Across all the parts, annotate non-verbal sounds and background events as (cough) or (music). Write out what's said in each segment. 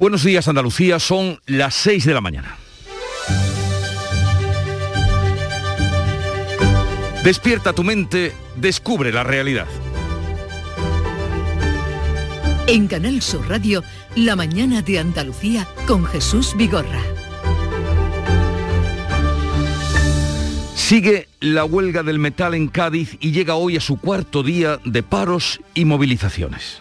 Buenos días Andalucía, son las 6 de la mañana. Despierta tu mente, descubre la realidad. En Canal Sur Radio, La mañana de Andalucía con Jesús Vigorra. Sigue la huelga del metal en Cádiz y llega hoy a su cuarto día de paros y movilizaciones.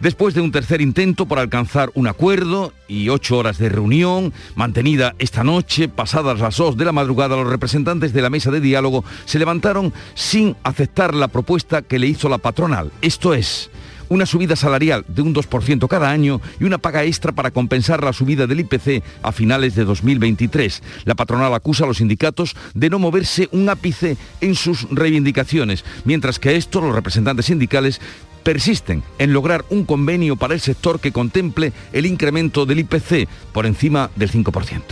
Después de un tercer intento por alcanzar un acuerdo y ocho horas de reunión, mantenida esta noche, pasadas las dos de la madrugada, los representantes de la mesa de diálogo se levantaron sin aceptar la propuesta que le hizo la patronal. Esto es, una subida salarial de un 2% cada año y una paga extra para compensar la subida del IPC a finales de 2023. La patronal acusa a los sindicatos de no moverse un ápice en sus reivindicaciones, mientras que esto los representantes sindicales persisten en lograr un convenio para el sector que contemple el incremento del IPC por encima del 5%.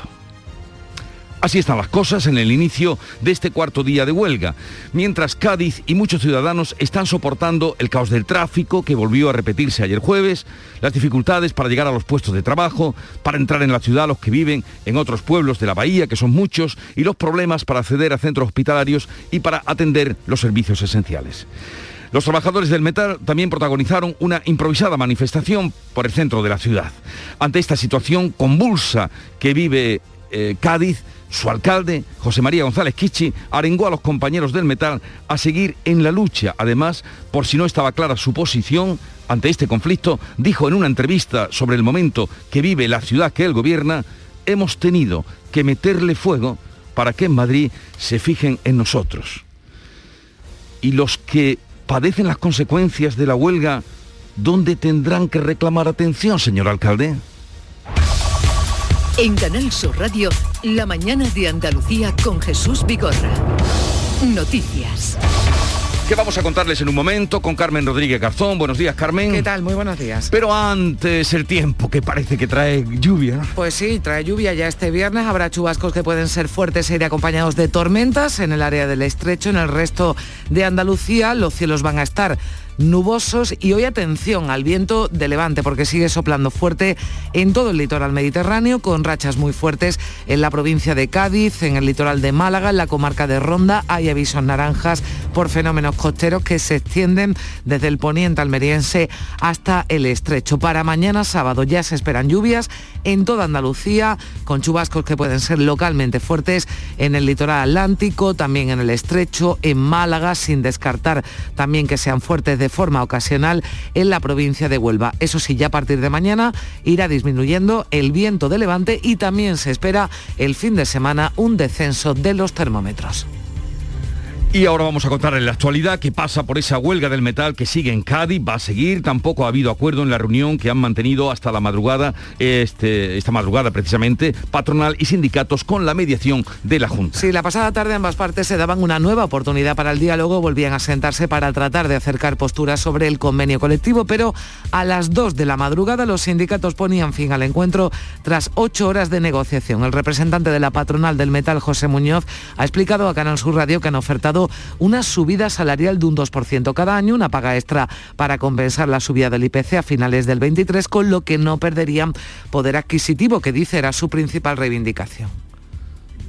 Así están las cosas en el inicio de este cuarto día de huelga, mientras Cádiz y muchos ciudadanos están soportando el caos del tráfico que volvió a repetirse ayer jueves, las dificultades para llegar a los puestos de trabajo, para entrar en la ciudad los que viven en otros pueblos de la bahía, que son muchos, y los problemas para acceder a centros hospitalarios y para atender los servicios esenciales. Los trabajadores del metal también protagonizaron una improvisada manifestación por el centro de la ciudad. Ante esta situación convulsa que vive eh, Cádiz, su alcalde, José María González Kichi, arengó a los compañeros del metal a seguir en la lucha. Además, por si no estaba clara su posición ante este conflicto, dijo en una entrevista sobre el momento que vive la ciudad que él gobierna, hemos tenido que meterle fuego para que en Madrid se fijen en nosotros. Y los que padecen las consecuencias de la huelga, ¿dónde tendrán que reclamar atención, señor alcalde? En Canal Sur Radio, La mañana de Andalucía con Jesús Vigorra. Noticias. ¿Qué vamos a contarles en un momento con Carmen Rodríguez Garzón? Buenos días, Carmen. ¿Qué tal? Muy buenos días. Pero antes el tiempo que parece que trae lluvia. Pues sí, trae lluvia ya este viernes. Habrá chubascos que pueden ser fuertes e ir acompañados de tormentas en el área del estrecho. En el resto de Andalucía los cielos van a estar nubosos y hoy atención al viento de levante porque sigue soplando fuerte en todo el litoral mediterráneo con rachas muy fuertes en la provincia de Cádiz, en el litoral de Málaga, en la comarca de Ronda hay avisos naranjas por fenómenos costeros que se extienden desde el poniente almeriense hasta el estrecho. Para mañana sábado ya se esperan lluvias en toda Andalucía con chubascos que pueden ser localmente fuertes en el litoral atlántico, también en el estrecho, en Málaga, sin descartar también que sean fuertes de forma ocasional en la provincia de Huelva. Eso sí, ya a partir de mañana irá disminuyendo el viento de levante y también se espera el fin de semana un descenso de los termómetros. Y ahora vamos a contar en la actualidad que pasa por esa huelga del metal que sigue en Cádiz, va a seguir, tampoco ha habido acuerdo en la reunión que han mantenido hasta la madrugada, este, esta madrugada precisamente, patronal y sindicatos con la mediación de la Junta. Sí, la pasada tarde ambas partes se daban una nueva oportunidad para el diálogo, volvían a sentarse para tratar de acercar posturas sobre el convenio colectivo, pero a las 2 de la madrugada los sindicatos ponían fin al encuentro tras ocho horas de negociación. El representante de la patronal del metal, José Muñoz, ha explicado a Canal Sur Radio que han ofertado una subida salarial de un 2% cada año, una paga extra para compensar la subida del IPC a finales del 23, con lo que no perderían poder adquisitivo, que dice era su principal reivindicación.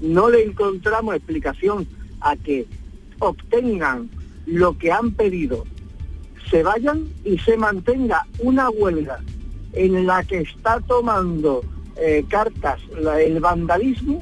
No le encontramos explicación a que obtengan lo que han pedido, se vayan y se mantenga una huelga en la que está tomando eh, cartas el vandalismo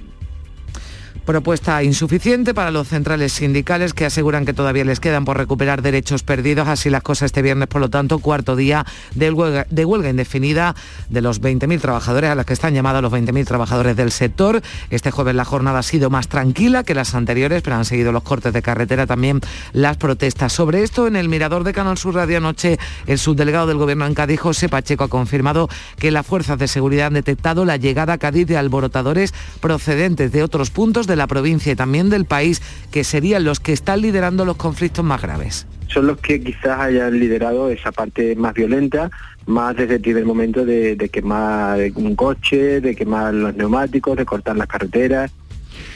Propuesta insuficiente para los centrales sindicales que aseguran que todavía les quedan por recuperar derechos perdidos. Así las cosas este viernes, por lo tanto, cuarto día de huelga, de huelga indefinida de los 20.000 trabajadores a las que están llamados los 20.000 trabajadores del sector. Este jueves la jornada ha sido más tranquila que las anteriores, pero han seguido los cortes de carretera, también las protestas. Sobre esto, en el Mirador de Canal Sur Radio anoche, el subdelegado del Gobierno en Cádiz, José Pacheco, ha confirmado que las fuerzas de seguridad han detectado la llegada a Cádiz de alborotadores procedentes de otros puntos la provincia y también del país, que serían los que están liderando los conflictos más graves son los que quizás hayan liderado esa parte más violenta, más desde el primer momento de, de quemar un coche, de quemar los neumáticos, de cortar las carreteras.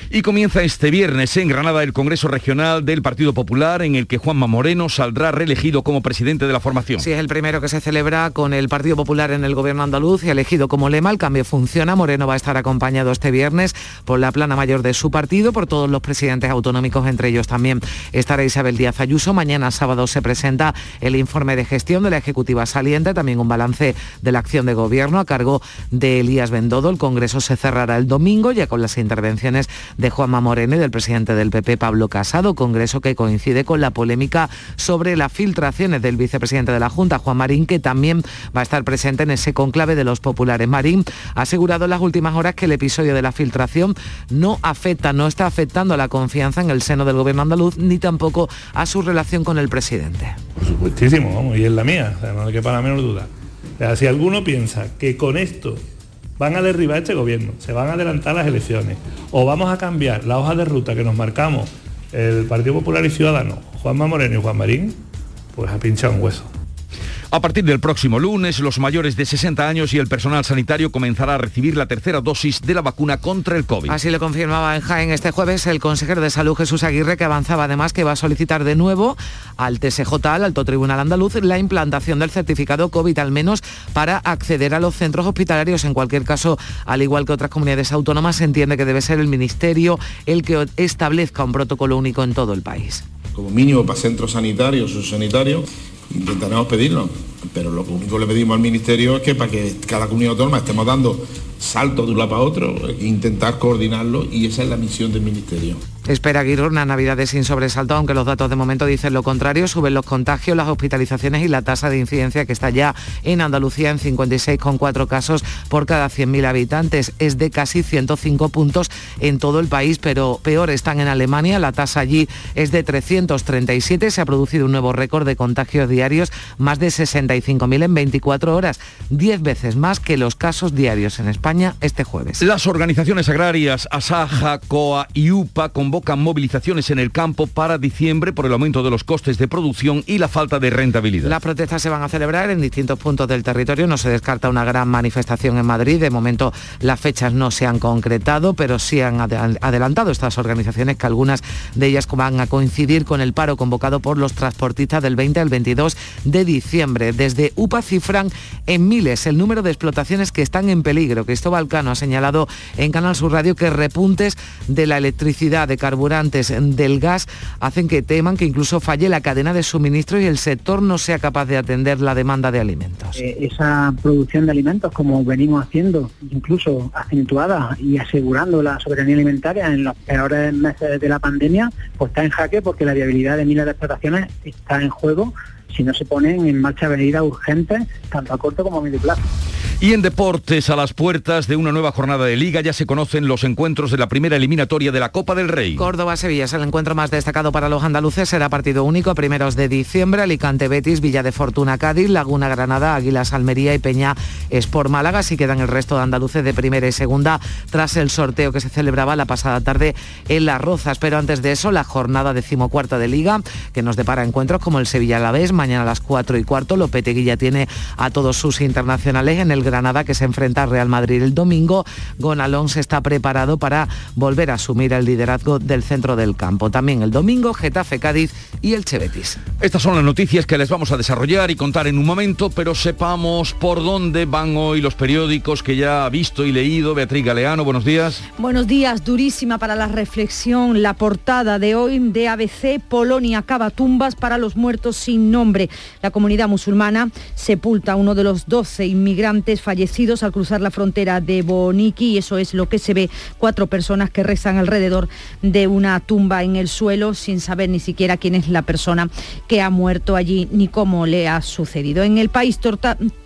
Y comienza este viernes en Granada el Congreso Regional del Partido Popular en el que Juanma Moreno saldrá reelegido como presidente de la formación. Sí, es el primero que se celebra con el Partido Popular en el gobierno andaluz y elegido como lema el cambio funciona. Moreno va a estar acompañado este viernes por la plana mayor de su partido, por todos los presidentes autonómicos, entre ellos también estará Isabel Díaz Ayuso. Mañana sábado se presenta el informe de gestión de la Ejecutiva saliente, también un balance de la acción de gobierno a cargo de Elías Bendodo. El Congreso se cerrará el domingo ya con las intervenciones de Juanma Moreno y del presidente del PP, Pablo Casado, congreso que coincide con la polémica sobre las filtraciones del vicepresidente de la Junta, Juan Marín, que también va a estar presente en ese conclave de los populares. Marín ha asegurado en las últimas horas que el episodio de la filtración no afecta, no está afectando a la confianza en el seno del gobierno andaluz, ni tampoco a su relación con el presidente. Por supuestísimo, y es la mía, no hay que para la menor duda. si alguno piensa que con esto van a derribar este gobierno, se van a adelantar las elecciones, o vamos a cambiar la hoja de ruta que nos marcamos el Partido Popular y Ciudadanos, Juanma Moreno y Juan Marín, pues ha pinchado un hueso. A partir del próximo lunes, los mayores de 60 años y el personal sanitario comenzará a recibir la tercera dosis de la vacuna contra el COVID. Así lo confirmaba en Jaén este jueves el consejero de Salud Jesús Aguirre, que avanzaba además que va a solicitar de nuevo al TSJ, al Alto Tribunal Andaluz, la implantación del certificado COVID, al menos para acceder a los centros hospitalarios. En cualquier caso, al igual que otras comunidades autónomas, se entiende que debe ser el Ministerio el que establezca un protocolo único en todo el país. Como mínimo para centros sanitarios o sanitarios intentaremos pedirlo, pero lo único que le pedimos al Ministerio es que para que cada comunidad autónoma estemos dando saltos de un lado para otro, intentar coordinarlo y esa es la misión del Ministerio. Espera Aguirre una Navidades sin sobresalto, aunque los datos de momento dicen lo contrario. Suben los contagios, las hospitalizaciones y la tasa de incidencia que está ya en Andalucía en 56,4 casos por cada 100.000 habitantes. Es de casi 105 puntos en todo el país, pero peor están en Alemania. La tasa allí es de 337. Se ha producido un nuevo récord de contagios diarios, más de 65.000 en 24 horas, 10 veces más que los casos diarios en España este jueves. Las organizaciones agrarias Asaja, COA y UPA convocan movilizaciones en el campo para diciembre por el aumento de los costes de producción y la falta de rentabilidad. Las protestas se van a celebrar en distintos puntos del territorio. No se descarta una gran manifestación en Madrid. De momento las fechas no se han concretado, pero sí han adelantado estas organizaciones que algunas de ellas van a coincidir con el paro convocado por los transportistas del 20 al 22 de diciembre. Desde UPA cifran en miles el número de explotaciones que están en peligro. Cristóbal Cano ha señalado en Canal Sur Radio que repuntes de la electricidad, de carburantes del gas hacen que teman que incluso falle la cadena de suministro y el sector no sea capaz de atender la demanda de alimentos. Eh, esa producción de alimentos, como venimos haciendo, incluso acentuada y asegurando la soberanía alimentaria en los peores meses de la pandemia, pues está en jaque porque la viabilidad de miles de explotaciones está en juego si no se ponen en marcha medidas urgentes, tanto a corto como a medio plazo. Y en deportes, a las puertas de una nueva jornada de liga, ya se conocen los encuentros de la primera eliminatoria de la Copa del Rey. Córdoba-Sevilla es el encuentro más destacado para los andaluces, será partido único a primeros de diciembre, Alicante-Betis, Villa de Fortuna-Cádiz, Laguna-Granada, Águilas-Almería y Peña Sport Málaga, así quedan el resto de andaluces de primera y segunda tras el sorteo que se celebraba la pasada tarde en Las Rozas. Pero antes de eso, la jornada decimocuarta de liga, que nos depara encuentros como el Sevilla-Alavés, mañana a las 4 y cuarto, Lopetegui ya tiene a todos sus internacionales en el Granada que se enfrenta a Real Madrid el domingo. Gonalón se está preparado para volver a asumir el liderazgo del centro del campo. También el domingo Getafe Cádiz y el Chevetis. Estas son las noticias que les vamos a desarrollar y contar en un momento, pero sepamos por dónde van hoy los periódicos que ya ha visto y leído. Beatriz Galeano, buenos días. Buenos días, durísima para la reflexión. La portada de hoy de ABC, Polonia cava tumbas para los muertos sin nombre. La comunidad musulmana sepulta a uno de los 12 inmigrantes fallecidos al cruzar la frontera de Boniki y eso es lo que se ve, cuatro personas que rezan alrededor de una tumba en el suelo sin saber ni siquiera quién es la persona que ha muerto allí ni cómo le ha sucedido. En el país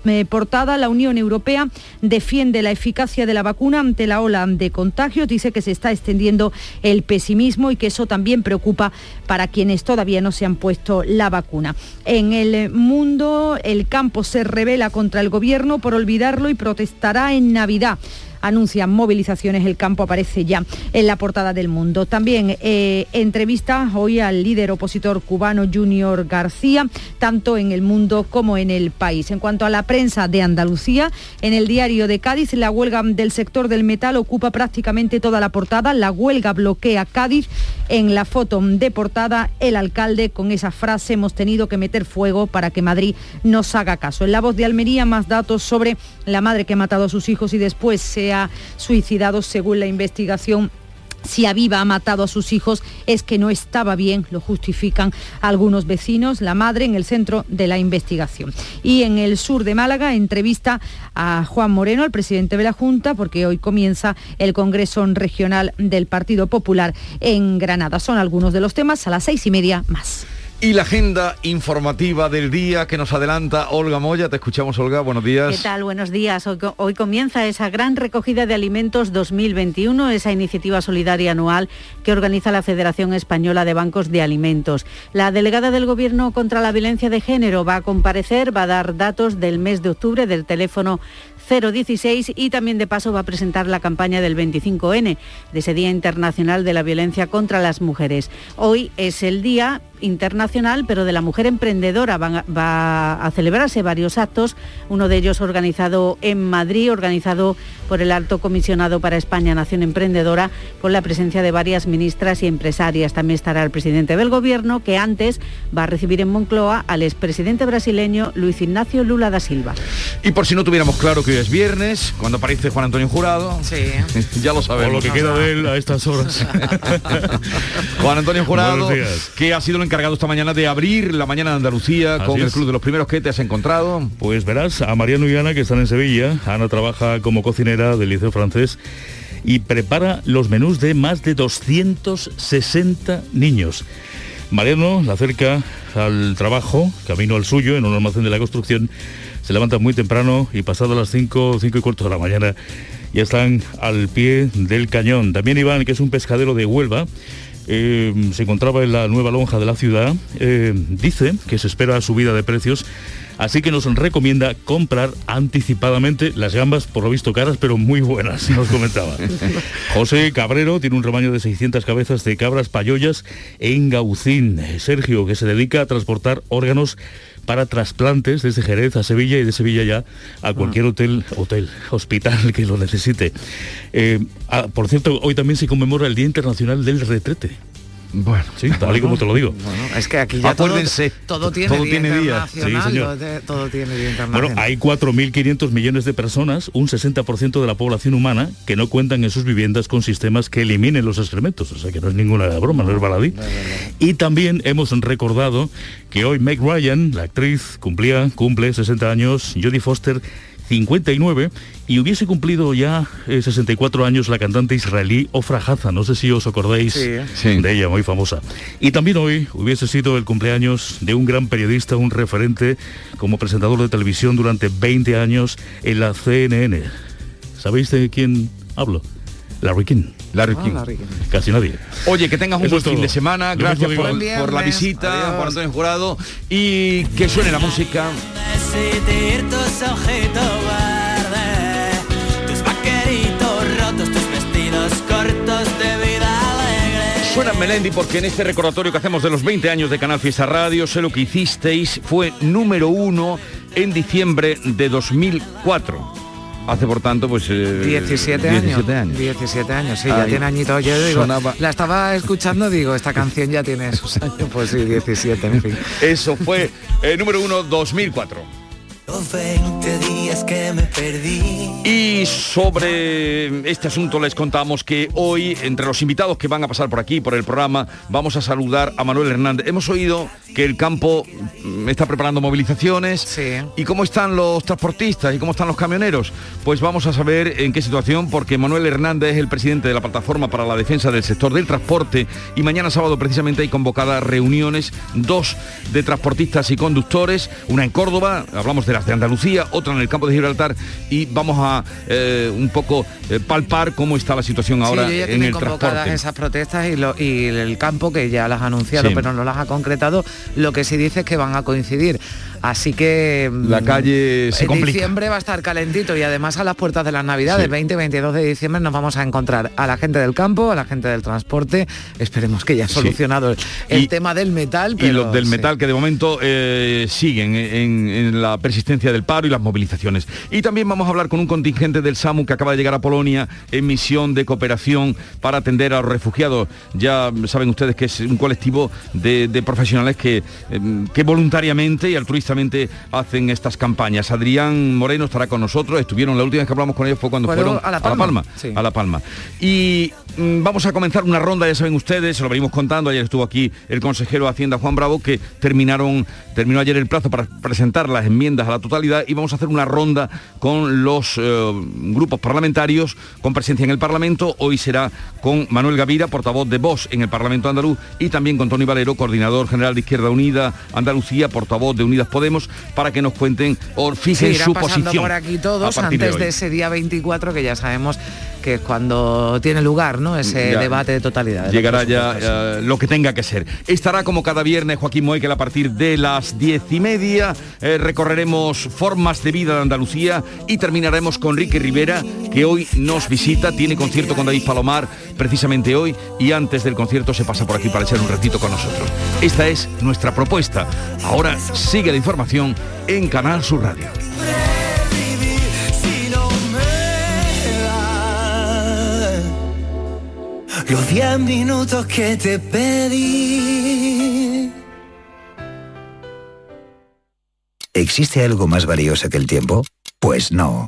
eh, portada, la Unión Europea defiende la eficacia de la vacuna ante la ola de contagios, dice que se está extendiendo el pesimismo y que eso también preocupa para quienes todavía no se han puesto la vacuna. En el mundo, el campo se revela contra el gobierno por olvidar y protestará en Navidad. Anuncian movilizaciones, el campo aparece ya en la portada del mundo. También eh, entrevista hoy al líder opositor cubano Junior García, tanto en el mundo como en el país. En cuanto a la prensa de Andalucía, en el diario de Cádiz, la huelga del sector del metal ocupa prácticamente toda la portada. La huelga bloquea Cádiz. En la foto de portada, el alcalde con esa frase, hemos tenido que meter fuego para que Madrid nos haga caso. En la voz de Almería, más datos sobre la madre que ha matado a sus hijos y después se ha suicidado según la investigación si Aviva ha matado a sus hijos es que no estaba bien, lo justifican algunos vecinos, la madre en el centro de la investigación. Y en el sur de Málaga entrevista a Juan Moreno, el presidente de la Junta, porque hoy comienza el Congreso Regional del Partido Popular en Granada. Son algunos de los temas a las seis y media más. Y la agenda informativa del día que nos adelanta Olga Moya. Te escuchamos, Olga. Buenos días. ¿Qué tal? Buenos días. Hoy, comienza esa gran recogida de alimentos 2021, esa iniciativa solidaria anual que organiza la Federación Española de Bancos de Alimentos. La delegada del Gobierno contra la Violencia de Género va a comparecer, va a dar datos del mes de octubre del teléfono 016 y también de paso va a presentar la campaña del 25N, de ese Día Internacional de la Violencia contra las Mujeres. Hoy es el Día internacional, pero de la mujer emprendedora. va a celebrarse varios actos, uno de ellos organizado en Madrid, organizado por el Alto Comisionado para España Nación Emprendedora, con la presencia de varias ministras y empresarias. También estará el presidente del Gobierno, que antes va a recibir en Moncloa al expresidente brasileño Luis Ignacio Lula da Silva. Y por si no tuviéramos claro que hoy es viernes, cuando aparece Juan Antonio Jurado, sí. (laughs) ya lo sabemos. O lo que queda de él a estas horas. (laughs) Juan Antonio Jurado, que ha sido el encargado esta mañana de abrir la mañana de Andalucía con el Club de los Primeros que te has encontrado. Pues verás a Mariano y Ana que están en Sevilla. Ana trabaja como cocinera del Liceo Francés y prepara los menús de más de 260 niños. Mariano la acerca al trabajo, camino al suyo, en un almacén de la construcción. Se levanta muy temprano y pasado las 5, 5 y cuarto de la mañana ya están al pie del cañón. También Iván, que es un pescadero de Huelva, eh, se encontraba en la nueva lonja de la ciudad, eh, dice que se espera subida de precios, así que nos recomienda comprar anticipadamente las gambas, por lo visto caras, pero muy buenas, (laughs) nos comentaba. José Cabrero tiene un rebaño de 600 cabezas de cabras payollas en Gaucín. Sergio, que se dedica a transportar órganos para trasplantes desde Jerez a Sevilla y de Sevilla ya a cualquier ah. hotel, hotel, (laughs) hospital que lo necesite. Eh, ah, por cierto, hoy también se conmemora el Día Internacional del Retrete. Bueno, sí, tal y como te lo digo. es que aquí ya Acuérdense, todo, tiene, todo día tiene día. Sí, todo tiene día internacional. Bueno, hay 4.500 millones de personas, un 60% de la población humana, que no cuentan en sus viviendas con sistemas que eliminen los excrementos. O sea que no es ninguna broma, no es baladí. y también hemos recordado que hoy Meg Ryan, la actriz, cumplía, cumple 60 años, Jodie Foster 59 y hubiese cumplido ya 64 eh, años la cantante israelí Ofra Haza, no sé si os acordáis de ella, muy famosa. Y también hoy hubiese sido el cumpleaños de un gran periodista, un referente como presentador de televisión durante 20 años en la CNN. ¿Sabéis de quién hablo? Larry King. Larry King. Casi nadie. Oye, que tengas un buen fin de semana. Gracias por, por, la visita, Juan Antonio Jurado. Y que suene la música. Melendi porque en este recordatorio que hacemos de los 20 años de Canal Fiesta Radio, sé lo que hicisteis, fue número uno en diciembre de 2004 hace por tanto pues 17 eh, años. 17 años. 17 años sí ya tiene añitos yo digo la estaba escuchando digo esta canción ya tiene (laughs) sus años. Pues sí 17 en fin. Eso fue el número uno 2004 20 días que me perdí. Y sobre este asunto les contamos que hoy, entre los invitados que van a pasar por aquí, por el programa, vamos a saludar a Manuel Hernández. Hemos oído que el campo está preparando movilizaciones. Sí. ¿Y cómo están los transportistas y cómo están los camioneros? Pues vamos a saber en qué situación, porque Manuel Hernández es el presidente de la Plataforma para la Defensa del Sector del Transporte y mañana sábado precisamente hay convocadas reuniones, dos de transportistas y conductores, una en Córdoba, hablamos de de Andalucía, otra en el campo de Gibraltar y vamos a eh, un poco eh, palpar cómo está la situación ahora sí, en el transporte. esas protestas y, el campo que ya las ha anunciado pero no las ha concretado, lo que sí dice es que van a coincidir. Así que la calle se en complica. diciembre va a estar calentito y además a las puertas de las Navidades, Sí. 20 y 22 de diciembre nos vamos a encontrar a la gente del campo, a la gente del transporte. Esperemos que ya Sí. solucionado el, el Y- tema del metal. y los del sí. metal que de momento eh, siguen en, en la persistencia del paro y las movilizaciones. Y también vamos a hablar con un contingente del SAMU que acaba de llegar a Polonia en misión de cooperación para atender a los refugiados. Ya saben ustedes que es un colectivo de, de profesionales que, eh, que voluntariamente y altruistamente hacen estas campañas. Adrián Moreno estará con nosotros. Estuvieron, la última vez que hablamos con ellos fue cuando Fueron fueron a La Palma. Sí. a La Palma. Y mm, vamos a comenzar una ronda, ya saben ustedes, se lo venimos contando, ayer estuvo aquí el consejero de Hacienda Juan Bravo, que terminaron, terminó ayer el plazo para presentar las enmiendas a la totalidad y vamos a hacer una ronda con los eh, grupos parlamentarios con presencia en el Parlamento. Hoy será con Manuel Gavira, portavoz de Vox en el Parlamento andaluz, y también con Tony Valero, coordinador general de Izquierda Unida Andalucía, portavoz de Unidas Podemos, para que nos cuenten o fijen su posición. por aquí todos antes de, ese día 24 que ya sabemos que es cuando tiene lugar ¿no? ese Ya. debate de totalidad. Llegará ya eh, lo que tenga que ser. Estará como cada viernes Joaquín Moekel a partir de las diez y media. Eh, recorreremos formas de vida de Andalucía y terminaremos con Ricky Rivera, que hoy nos visita, tiene concierto con David Palomar precisamente hoy y antes del concierto se pasa por aquí para echar un ratito con nosotros. Esta es nuestra propuesta. Ahora sigue la información en Canal Sur Radio. Los diez minutos que te pedí. ¿Existe algo más valioso que el tiempo? Pues no.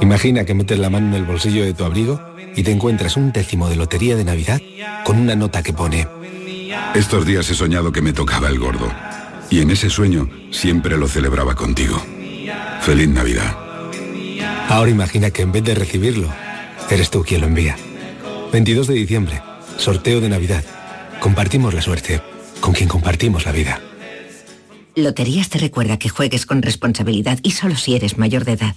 Imagina que metes la mano en el bolsillo de tu abrigo y te encuentras un décimo de lotería de Navidad con una nota que pone Estos días he soñado que me tocaba el gordo. Y en ese sueño siempre lo celebraba contigo. Feliz Navidad. Ahora imagina que en vez de recibirlo, eres tú quien lo envía. 22 de diciembre, sorteo de Navidad. Compartimos la suerte con quien compartimos la vida. Loterías te recuerda que juegues con responsabilidad y solo si eres mayor de edad.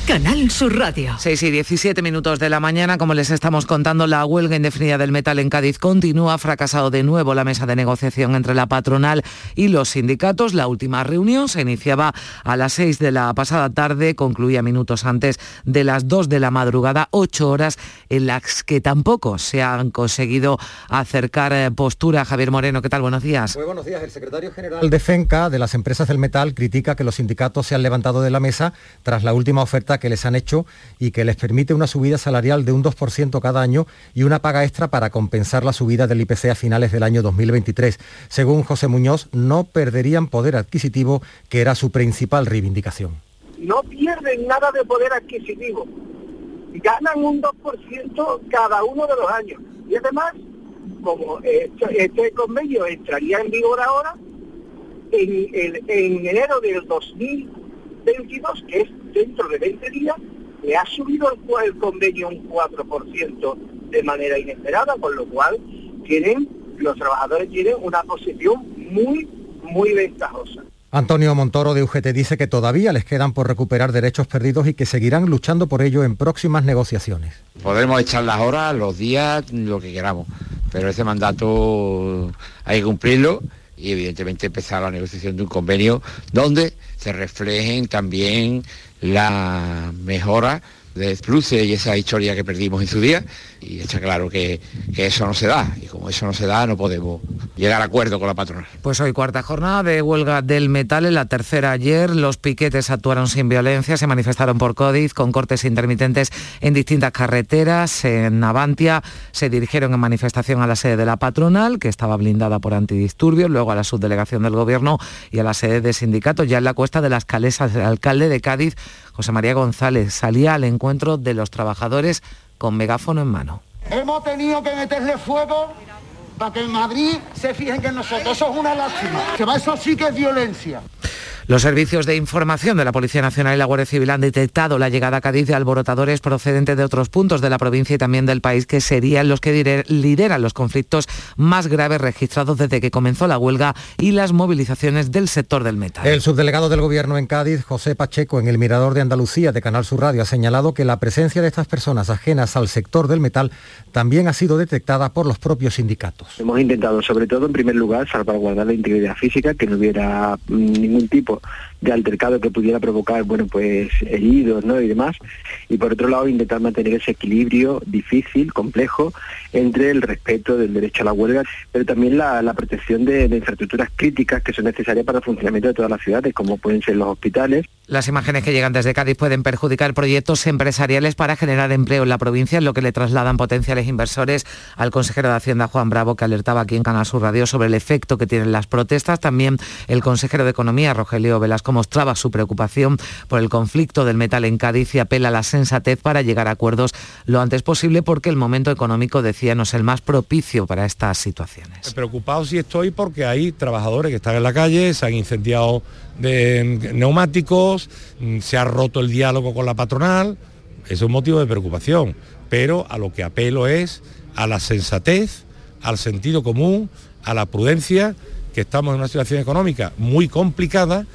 Canal Sur Radio. 6 y 17 minutos de la mañana, como les estamos contando, la huelga indefinida del metal en Cádiz continúa. Ha fracasado de nuevo la mesa de negociación entre la patronal y los sindicatos. La última reunión se iniciaba a las 6 de la pasada tarde, concluía minutos antes de las 2 de la madrugada, ocho horas en las que tampoco se han conseguido acercar eh, postura. Javier Moreno, ¿qué tal? Buenos días. Muy buenos días. El secretario general de FENCA, de las empresas del metal, critica que los sindicatos se han levantado de la mesa tras la última oferta que les han hecho y que les permite una subida salarial de un 2% cada año y una paga extra para compensar la subida del IPC a finales del año 2023. Según José Muñoz, no perderían poder adquisitivo, que era su principal reivindicación. no pierden nada de poder adquisitivo. Ganan un 2% cada uno de los años. Y además, como este, convenio entraría en vigor ahora, en enero del 2022, que es dentro de 20 días, le ha subido el, el convenio un 4% de manera inesperada, con lo cual tienen, los trabajadores tienen una posición muy, muy ventajosa. Antonio Montoro de UGT dice que todavía les quedan por recuperar derechos perdidos y que seguirán luchando por ello en próximas negociaciones. Podremos echar las horas, los días, lo que queramos, pero ese mandato hay que cumplirlo y evidentemente empezar la negociación de un convenio donde se reflejen también las mejoras de Pluce y esa historia que perdimos en su día y está claro que, que, eso no se da y como eso no se da no podemos llegar a acuerdo con la patronal. Pues hoy cuarta jornada de huelga del metal, en la tercera ayer los piquetes actuaron sin violencia, se manifestaron por Códiz con cortes intermitentes en distintas carreteras, en Navantia se dirigieron en manifestación a la sede de la patronal que estaba blindada por antidisturbios, luego a la subdelegación del gobierno y a la sede de sindicatos, ya en la cuesta de las Calesas, el alcalde de Cádiz José María González salía al encuentro de los trabajadores con megáfono en mano. Hemos tenido que meterle fuego para que en Madrid se fijen que nosotros. Eso es una lástima. Que eso sí que es violencia. Los servicios de información de la Policía Nacional y la Guardia Civil han detectado la llegada a Cádiz de alborotadores procedentes de otros puntos de la provincia y también del país que serían los que lideran los conflictos más graves registrados desde que comenzó la huelga y las movilizaciones del sector del metal. El subdelegado del Gobierno en Cádiz, José Pacheco, en el Mirador de Andalucía de Canal Sur Radio, ha señalado que la presencia de estas personas ajenas al sector del metal también ha sido detectada por los propios sindicatos. Hemos intentado, sobre todo, en primer lugar, salvaguardar la integridad física, que no hubiera mm, ningún tipo but de altercado que pudiera provocar, bueno, pues heridos, ¿no? Y demás. Y por otro lado, intentar mantener ese equilibrio difícil, complejo, entre el respeto del derecho a la huelga, pero también la, protección de, infraestructuras críticas que son necesarias para el funcionamiento de todas las ciudades, como pueden ser los hospitales. Las imágenes que llegan desde Cádiz pueden perjudicar proyectos empresariales para generar empleo en la provincia, lo que le trasladan potenciales inversores al consejero de Hacienda, Juan Bravo, que alertaba aquí en Canal Sur Radio sobre el efecto que tienen las protestas. También el consejero de Economía, Rogelio Velasco, mostraba su preocupación por el conflicto del metal en Cádiz y apela a la sensatez para llegar a acuerdos lo antes posible porque el momento económico, decía, no es el más propicio para estas situaciones. Preocupado sí estoy porque hay trabajadores que están en la calle, se han incendiado de neumáticos, mm, se ha roto el diálogo con la patronal, es un motivo de preocupación, pero a lo que apelo es a la sensatez, al sentido común, a la prudencia, que estamos en una situación económica muy complicada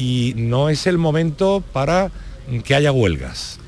y no es el momento para que haya huelgas.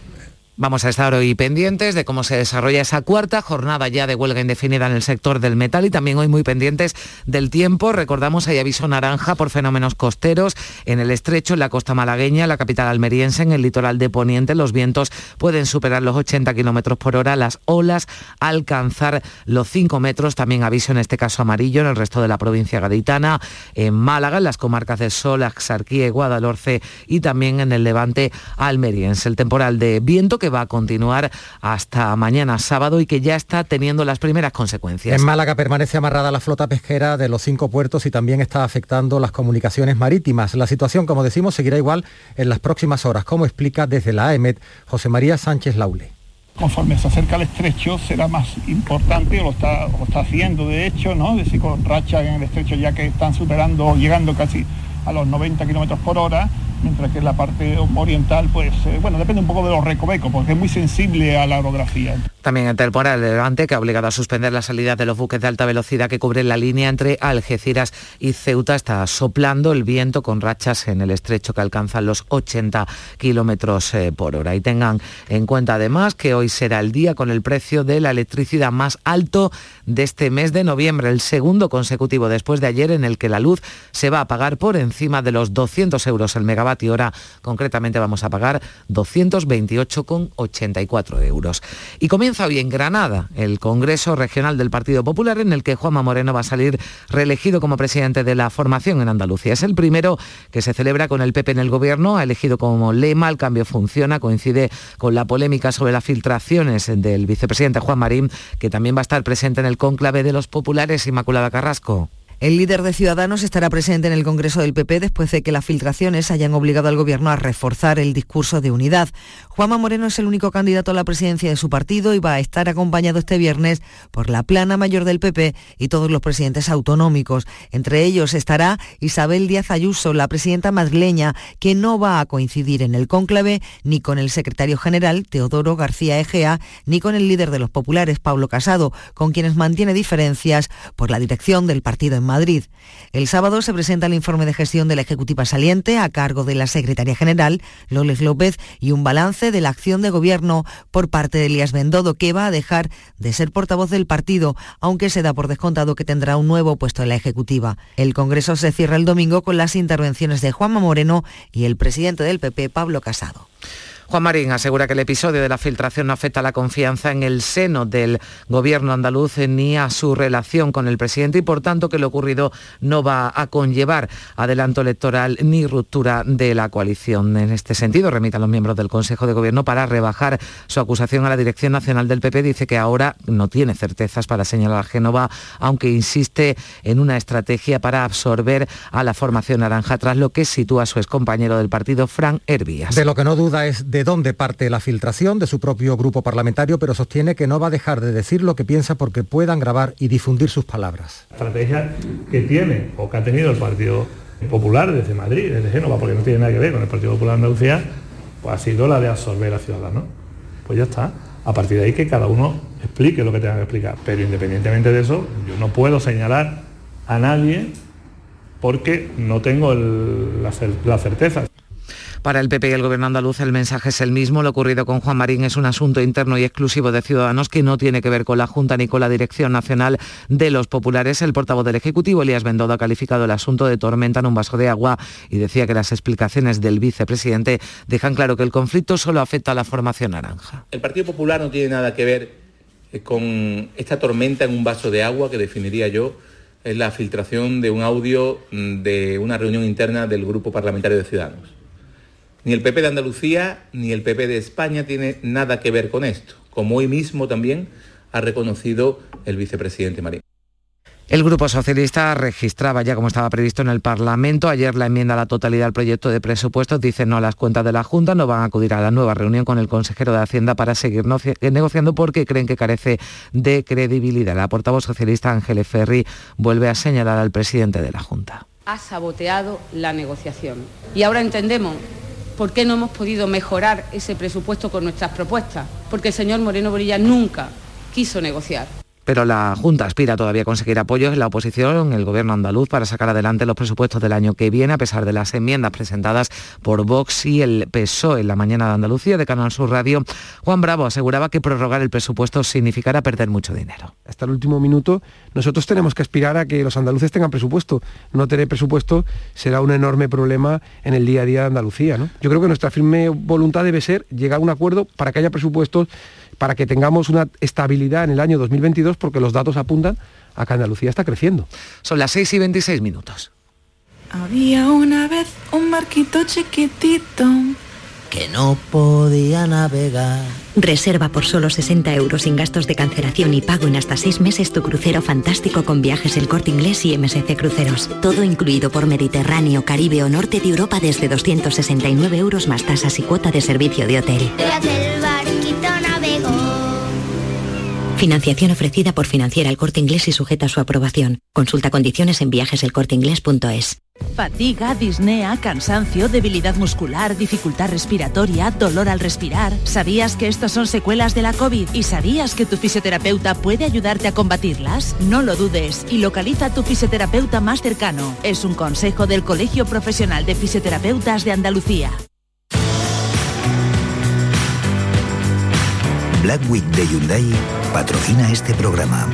Vamos a estar hoy pendientes de cómo se desarrolla esa cuarta jornada ya de huelga indefinida en el sector del metal y también hoy muy pendientes del tiempo. Recordamos, hay aviso naranja por fenómenos costeros en el estrecho, en la costa malagueña, la capital almeriense, en el litoral de Poniente. Los vientos pueden superar los 80 kilómetros por hora, las olas alcanzar los 5 metros. También aviso en este caso amarillo en el resto de la provincia gaditana, en Málaga, en las comarcas de Sol, Axarquía y Guadalhorce y también en el levante almeriense. El temporal de viento que va a continuar hasta mañana sábado y que ya está teniendo las primeras consecuencias. En Málaga permanece amarrada la flota pesquera de los cinco puertos y también está afectando las comunicaciones marítimas. La situación, como decimos, seguirá igual en las próximas horas, como explica desde la AEMET José María Sánchez Laule. Conforme se acerca el estrecho será más importante, o lo está, está haciendo de hecho, ¿no? decir, con rachas en el estrecho ya que están superando, llegando casi a los 90 kilómetros por hora, mientras que en la parte oriental, pues, eh, bueno, depende un poco de los recovecos, porque es muy sensible a la orografía. También el temporal Levante, que ha obligado a suspender la salida de los buques de alta velocidad que cubren la línea entre Algeciras y Ceuta, está soplando el viento con rachas en el estrecho que alcanzan los 80 kilómetros eh, por hora. Y tengan en cuenta además que hoy será el día con el precio de la electricidad más alto de este mes de noviembre, el segundo consecutivo después de ayer en el que la luz se va a pagar por encima de los 200 euros el megavatio y hora. Concretamente vamos a pagar 228,84 euros. Y comienza hoy en Granada el Congreso Regional del Partido Popular en el que Juanma Moreno va a salir reelegido como presidente de la formación en Andalucía. Es el primero que se celebra con el PP en el gobierno, ha elegido como lema el cambio funciona, coincide con la polémica sobre las filtraciones del vicepresidente Juan Marín, que también va a estar presente en el cónclave de los populares Inmaculada Carrasco. El líder de Ciudadanos estará presente en el Congreso del PP después de que las filtraciones hayan obligado al Gobierno a reforzar el discurso de unidad. Juanma Moreno es el único candidato a la presidencia de su partido y va a estar acompañado este viernes por la plana mayor del PP y todos los presidentes autonómicos. Entre ellos estará Isabel Díaz Ayuso, la presidenta madrileña, que no va a coincidir en el cónclave ni con el secretario general, Teodoro García Egea, ni con el líder de los populares, Pablo Casado, con quienes mantiene diferencias por la dirección del partido en Madrid. El sábado se presenta el informe de gestión de la Ejecutiva saliente a cargo de la Secretaria General, Loles López, y un balance de la acción de gobierno por parte de Elías Bendodo, que va a dejar de ser portavoz del partido, aunque se da por descontado que tendrá un nuevo puesto en la Ejecutiva. El Congreso se cierra el domingo con las intervenciones de Juanma Moreno y el presidente del PP, Pablo Casado. Juan Marín asegura que el episodio de la filtración no afecta a la confianza en el seno del gobierno andaluz ni a su relación con el presidente y por tanto que lo ocurrido no va a conllevar adelanto electoral ni ruptura de la coalición. En este sentido, remitan los miembros del Consejo de Gobierno para rebajar su acusación a la Dirección Nacional del PP. Dice que ahora no tiene certezas para señalar a Génova, aunque insiste en una estrategia para absorber a la formación naranja, tras lo que sitúa a su excompañero del partido, Fran Hervías. De lo que no duda es de dónde parte la filtración de su propio grupo parlamentario, pero sostiene que no va a dejar de decir lo que piensa porque puedan grabar y difundir sus palabras. La estrategia que tiene o que ha tenido el Partido Popular desde Madrid, desde Génova, porque no tiene nada que ver con el Partido Popular de Andalucía, pues ha sido la de absorber a Ciudadanos. Pues ya está. A partir de ahí que cada uno explique lo que tenga que explicar. Pero independientemente de eso, yo no puedo señalar a nadie porque no tengo el, la, la certeza. Para el PP y el Gobierno andaluz el mensaje es el mismo. Lo ocurrido con Juan Marín es un asunto interno y exclusivo de Ciudadanos que no tiene que ver con la Junta ni con la Dirección Nacional de los Populares. El portavoz del Ejecutivo, Elías Bendodo, ha calificado el asunto de tormenta en un vaso de agua y decía que las explicaciones del vicepresidente dejan claro que el conflicto solo afecta a la formación naranja. El Partido Popular no tiene nada que ver eh, con esta tormenta en un vaso de agua que definiría yo es la filtración de un audio mm, de una reunión interna del Grupo Parlamentario de Ciudadanos. Ni el PP de Andalucía ni el PP de España tiene nada que ver con esto, como hoy mismo también ha reconocido el vicepresidente Marín. El Grupo Socialista registraba ya como estaba previsto en el Parlamento ayer la enmienda a la totalidad al proyecto de presupuestos. Dice no a las cuentas de la Junta, no van a acudir a la nueva reunión con el consejero de Hacienda para seguir negociando porque creen que carece de credibilidad. La portavoz socialista Ángeles Ferri vuelve a señalar al presidente de la Junta. Ha saboteado la negociación. Y ahora entendemos por qué no hemos podido mejorar ese presupuesto con nuestras propuestas. Porque el señor Moreno Borilla nunca quiso negociar pero la Junta aspira todavía a conseguir apoyos en la oposición, el gobierno andaluz, para sacar adelante los presupuestos del año que viene, a pesar de las enmiendas presentadas por Vox y el PSOE en la mañana de Andalucía de Canal Sur Radio. Juan Bravo aseguraba que prorrogar el presupuesto significará perder mucho dinero. Hasta el último minuto, nosotros tenemos que aspirar a que los andaluces tengan presupuesto. No tener presupuesto será un enorme problema en el día a día de Andalucía. ¿no? Yo creo que nuestra firme voluntad debe ser llegar a un acuerdo para que haya presupuestos para que tengamos una estabilidad en el año 2022 porque los datos apuntan a que Andalucía está creciendo. Son las 6 y 26 minutos. Había una vez un barquito chiquitito que no podía navegar. Reserva por solo 60 euros sin gastos de cancelación y pago en hasta 6 meses tu crucero fantástico con viajes El Corte Inglés y MSC Cruceros. Todo incluido por Mediterráneo, Caribe o Norte de Europa desde 269 euros más tasas y cuota de servicio de hotel. Financiación ofrecida por Financiera El Corte Inglés y sujeta a su aprobación. Consulta condiciones en viajeselcorteinglés.es. Fatiga, disnea, cansancio, debilidad muscular, dificultad respiratoria, dolor al respirar. ¿Sabías que estos son secuelas de la COVID y sabías que tu fisioterapeuta puede ayudarte a combatirlas? No lo dudes y localiza a tu fisioterapeuta más cercano. Es un consejo del Colegio Profesional de Fisioterapeutas de Andalucía. Black Week de Hyundai patrocina este programa.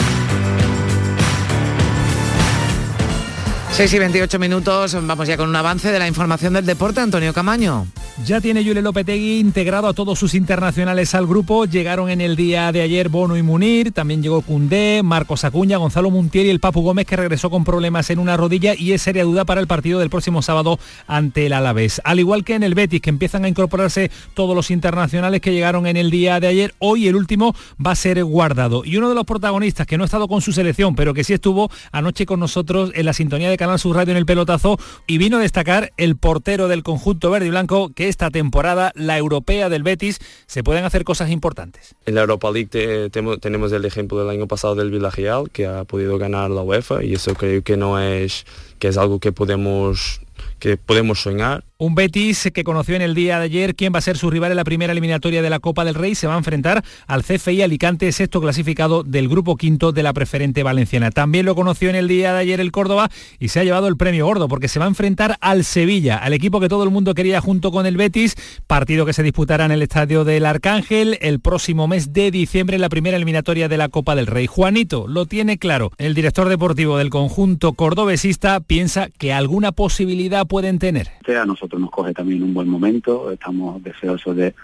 6 y 28 minutos, vamos ya con un avance de la información del deporte, Antonio Camaño. Ya tiene Yule Lopetegui integrado a todos sus internacionales al grupo. Llegaron en el día de ayer Bono y Munir, también llegó Cundé, Marcos Acuña, Gonzalo Muntier y el Papu Gómez que regresó con problemas en una rodilla y es seria duda para el partido del próximo sábado ante el Alavés. Al igual que en el Betis, que empiezan a incorporarse todos los internacionales que llegaron en el día de ayer, hoy el último va a ser guardado. Y uno de los protagonistas que no ha estado con su selección, pero que sí estuvo anoche con nosotros en la sintonía de Canal Sur Radio en el pelotazo y vino a destacar el portero del conjunto verde y blanco que esta temporada, la europea del Betis, se pueden hacer cosas importantes. En la Europa League te, te, tenemos el ejemplo del año pasado del Villarreal, que ha podido ganar la UEFA y eso creo que no es, que es algo que podemos que podemos soñar. Un Betis que conoció en el día de ayer quién va a ser su rival en la primera eliminatoria de la Copa del Rey. Se va a enfrentar al CFI Alicante, sexto clasificado del grupo quinto de la preferente valenciana. También lo conoció en el día de ayer el Córdoba y se ha llevado el premio gordo porque se va a enfrentar al Sevilla, al equipo que todo el mundo quería junto con el Betis. Partido que se disputará en el estadio del Arcángel el próximo mes de diciembre en la primera eliminatoria de la Copa del Rey. Juanito lo tiene claro. El director deportivo del conjunto cordobesista piensa que alguna posibilidad pueden tener. A nosotros nos coge también un buen momento, estamos deseosos de,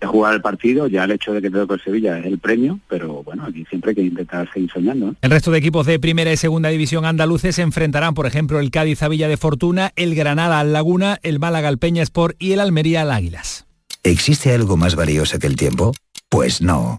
de jugar el partido, ya el hecho de que te toque el Sevilla es el premio, pero bueno, aquí siempre hay que intentar seguir soñando. ¿no? El resto de equipos de primera y segunda división andaluces se enfrentarán, por ejemplo, el Cádiz a Villa de Fortuna, el Granada al Laguna, el Málaga al Peña Sport y el Almería al Águilas. ¿Existe algo más valioso que el tiempo? Pues no.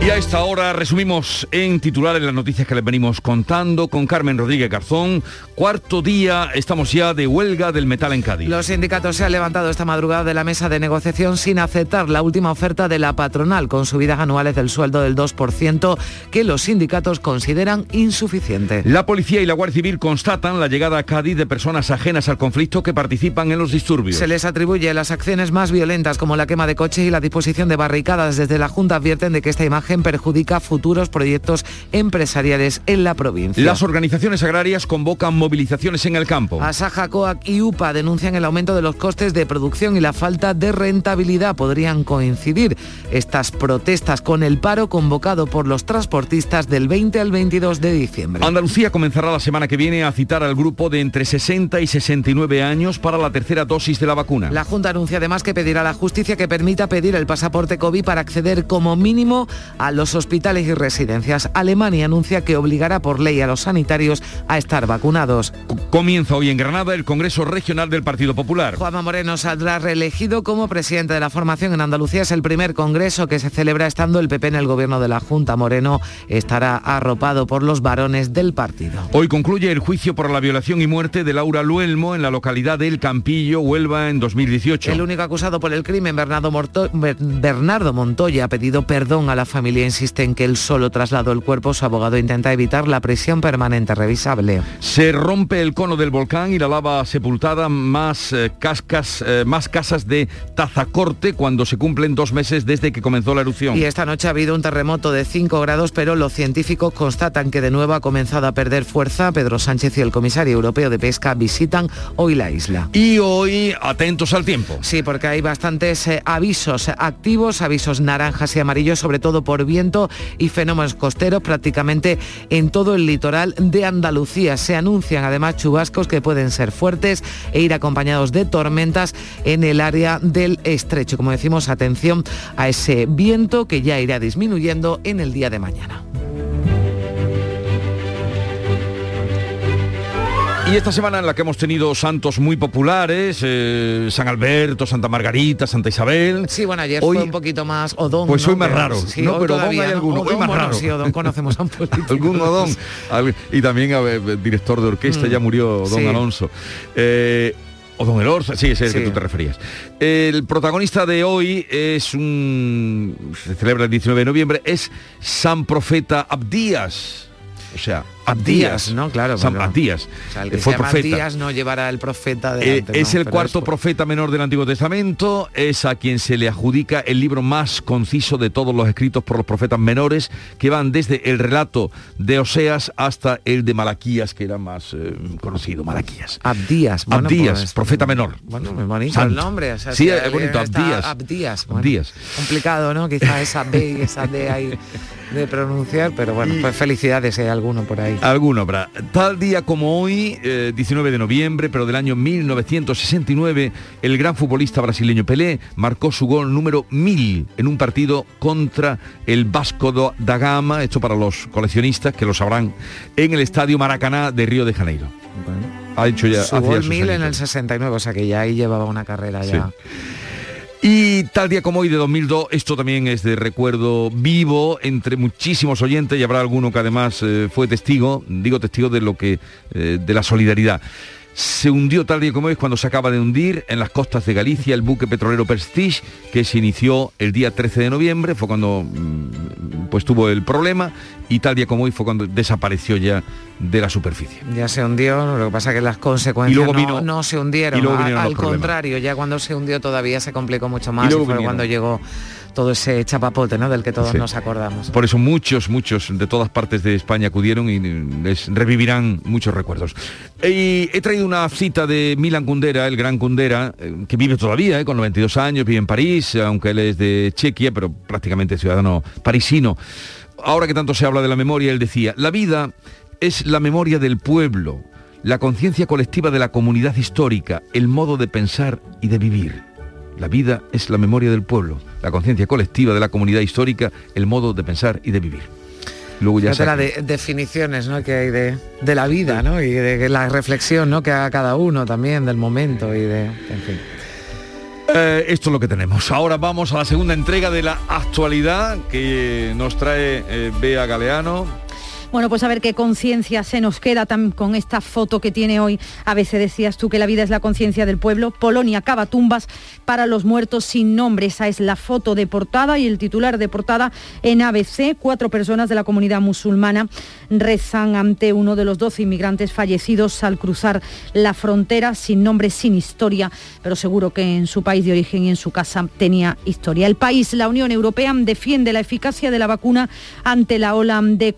Y a esta hora resumimos en titulares las noticias que les venimos contando con Carmen Rodríguez Garzón. Cuarto día, estamos ya de huelga del metal en Cádiz. Los sindicatos se han levantado esta madrugada de la mesa de negociación sin aceptar la última oferta de la patronal con subidas anuales del sueldo del 2% que los sindicatos consideran insuficiente. La policía y la Guardia Civil constatan la llegada a Cádiz de personas ajenas al conflicto que participan en los disturbios. Se les atribuye las acciones más violentas como la quema de coches y la disposición de barricadas. Desde la Junta advierten de que esta imagen perjudica futuros proyectos empresariales en la provincia. Las organizaciones agrarias convocan movilizaciones en el campo. Asaja, COAC y UPA denuncian el aumento de los costes de producción y la falta de rentabilidad. Podrían coincidir estas protestas con el paro convocado por los transportistas del 20 al 22 de diciembre. Andalucía comenzará la semana que viene a citar al grupo de entre 60 y 69 años para la tercera dosis de la vacuna. La Junta anuncia además que pedirá a la justicia que permita pedir el pasaporte COVID para acceder como mínimo a los hospitales y residencias. Alemania anuncia que obligará por ley a los sanitarios a estar vacunados. Comienza hoy en Granada el Congreso Regional del Partido Popular. Juanma Moreno saldrá reelegido como presidente de la formación en Andalucía. Es el primer congreso que se celebra estando el PP en el gobierno de la Junta. Moreno estará arropado por los varones del partido. Hoy concluye el juicio por la violación y muerte de Laura Luelmo en la localidad del Campillo, Huelva, en 2018. El único acusado por el crimen, Bernardo, Morto Bernardo Montoya, ha pedido perdón a la familia insiste en que él solo trasladó el cuerpo. Su abogado intenta evitar la prisión permanente revisable. Se rompe el cono del volcán y la lava sepultada más eh, cascas, eh, más casas de Tazacorte cuando se cumplen dos meses desde que comenzó la erupción. Y esta noche ha habido un terremoto de 5 grados, pero los científicos constatan que de nuevo ha comenzado a perder fuerza. Pedro Sánchez y el comisario europeo de pesca visitan hoy la isla. Y hoy atentos al tiempo. Sí, porque hay bastantes eh, avisos activos, avisos naranjas y amarillos, sobre todo por viento y fenómenos costeros prácticamente en todo el litoral de Andalucía. Se anuncian además chubascos que pueden ser fuertes e ir acompañados de tormentas en el área del estrecho. Como decimos, atención a ese viento que ya irá disminuyendo en el día de mañana. Y esta semana en la que hemos tenido santos muy populares, eh, San Alberto, Santa Margarita, Santa Isabel. Sí, bueno, ayer hoy, fue un poquito más Odón. Pues ¿no? hoy más raro. Sí, no, hoy pero todavía, hay ¿no? alguno. Odón, hoy más bueno, raro. Sí, Odón conocemos a un (laughs) político. Algún Odón. Y también a ver, director de orquesta, Mm. ya murió Don Sí. Alonso. Eh, o Don Elorza, sí, ese es el Sí. que tú te referías. El protagonista de hoy es un... se celebra el 19 de noviembre, es San Profeta Abdías. O sea, Abdías, ¿no? Claro. San Abdías. O sea, el que fue se llama profeta. Abdías no llevará el profeta Eh, delante. es no, el cuarto es- profeta menor del Antiguo Testamento, es a quien se le adjudica el libro más conciso de todos los escritos por los profetas menores, que van desde el relato de Oseas hasta el de Malaquías, que era más eh, conocido, Malaquías. Abdías. bueno, Abdías, pues, profeta menor. Bueno, muy bonito Santo. el nombre. o sea, sí, es bonito, Abdías. Abdías. bueno, Abdías. Complicado, ¿no? Quizá esa B y esa D ahí de pronunciar, pero bueno, pues felicidades si hay alguno por ahí. Alguno habrá. Tal día como hoy, eh, 19 de noviembre, pero del año 1969, el gran futbolista brasileño Pelé marcó su gol número 1000 en un partido contra el Vasco da Gama, hecho para los coleccionistas, que lo sabrán, en el Estadio Maracaná de Río de Janeiro. Ha hecho ya Su gol sus mil en añitos. el 69, o sea que ya ahí llevaba una carrera ya. Y tal día como hoy de 2002, esto también es de recuerdo vivo entre muchísimos oyentes y habrá alguno que además eh, fue testigo, digo testigo de lo que, eh, de la solidaridad. Se hundió tal día como hoy cuando se acaba de hundir en las costas de Galicia el buque petrolero Prestige que se inició el día 13 de noviembre, fue cuando mm, pues tuvo el problema y tal día como hoy fue cuando desapareció ya de la superficie. Ya se hundió, lo que pasa que las consecuencias Y luego no- vino- no, se hundieron. y luego a- al contrario, ya cuando se hundió todavía se complicó mucho más. Y fue cuando llegó todo ese chapapote, ¿no? Del que todos Sí. nos acordamos. Por eso muchos, muchos de todas partes de España acudieron y les revivirán muchos recuerdos. Y he traído una cita de Milan Kundera, el gran Kundera, eh, que vive todavía, eh, con 92 años, vive en París, aunque él es de Chequia, pero prácticamente ciudadano parisino. Ahora que tanto se habla de la memoria, él decía, la vida es la memoria del pueblo, la conciencia colectiva de la comunidad histórica, el modo de pensar y de vivir. La vida es la memoria del pueblo, la conciencia colectiva de la comunidad histórica, el modo de pensar y de vivir. Luego ya saca- de- definiciones ¿no? que hay de, de la vida ¿no? y de la reflexión ¿no? que haga cada uno también del momento y de en fin. Eh, esto es lo que tenemos. Ahora vamos a la segunda entrega de la actualidad que nos trae eh, Bea Galeano. Bueno, pues a ver qué conciencia se nos queda con esta foto que tiene hoy. A veces decías tú que la vida es la conciencia del pueblo. Polonia cava tumbas para los muertos sin nombre. Esa es la foto de portada y el titular de portada en ABC. Cuatro personas de la comunidad musulmana rezan ante uno de los 12 inmigrantes fallecidos al cruzar la frontera sin nombre, sin historia, pero seguro que en su país de origen y en su casa tenía historia. El país, la Unión Europea, defiende la eficacia de la vacuna ante la ola de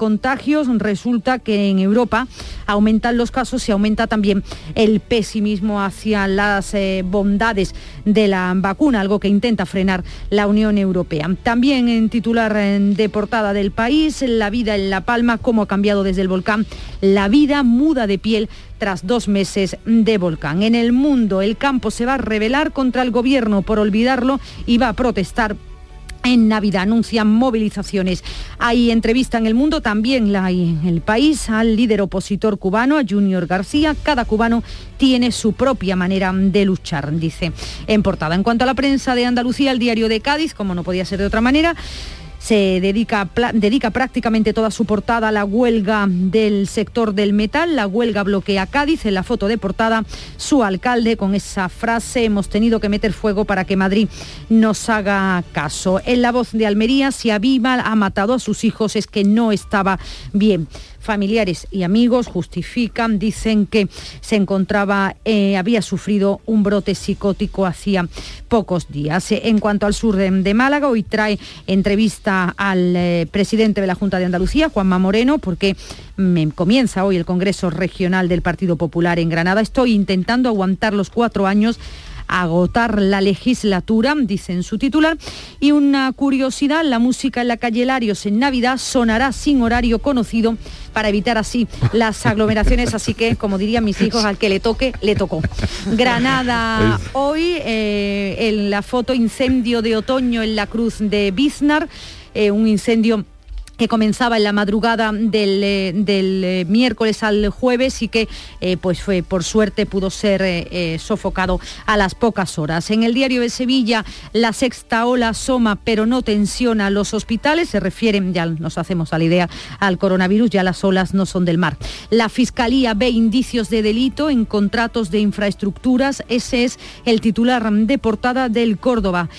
Resulta que en Europa aumentan los casos y aumenta también el pesimismo hacia las eh, bondades de la vacuna, algo que intenta frenar la Unión Europea. También en titular eh, de portada del país, la vida en La Palma, cómo ha cambiado desde el volcán, la vida muda de piel tras dos meses de volcán. En el mundo, el campo se va a rebelar contra el gobierno por olvidarlo y va a protestar en Navidad anuncian movilizaciones. Hay entrevista en el mundo, también la hay en el país, al líder opositor cubano, a Junior García. Cada cubano tiene su propia manera de luchar, dice en portada. En cuanto a la prensa de Andalucía, el diario de Cádiz, como no podía ser de otra manera, se dedica, dedica prácticamente toda su portada a la huelga del sector del metal. La huelga bloquea Cádiz. En la foto de portada, su alcalde con esa frase, hemos tenido que meter fuego para que Madrid nos haga caso. En la voz de Almería, si Aviva ha matado a sus hijos es que no estaba bien. Familiares y amigos justifican, dicen que se encontraba, eh, había sufrido un brote psicótico hacía pocos días. Eh, En cuanto al sur de, Málaga, hoy trae entrevista al eh, presidente de la Junta de Andalucía, Juanma Moreno, porque mm, comienza hoy el Congreso Regional del Partido Popular en Granada. Estoy intentando aguantar los cuatro años agotar la legislatura, dice en su titular. Y una curiosidad, la música en la calle Larios en Navidad sonará sin horario conocido para evitar así las (laughs) aglomeraciones, así que, como dirían mis hijos, al que le toque, le tocó. Granada hoy, eh, en la foto incendio de otoño en la cruz de Biznar, eh, un incendio que comenzaba en la madrugada del, eh, eh, miércoles al jueves y que eh, pues fue por suerte pudo ser sofocado a las pocas horas. En el diario de Sevilla la sexta ola asoma pero no tensiona los hospitales, se refieren, ya nos hacemos a la idea, al coronavirus, ya las olas no son del mar. La Fiscalía ve indicios de delito en contratos de infraestructuras, ese es el titular de portada del Córdoba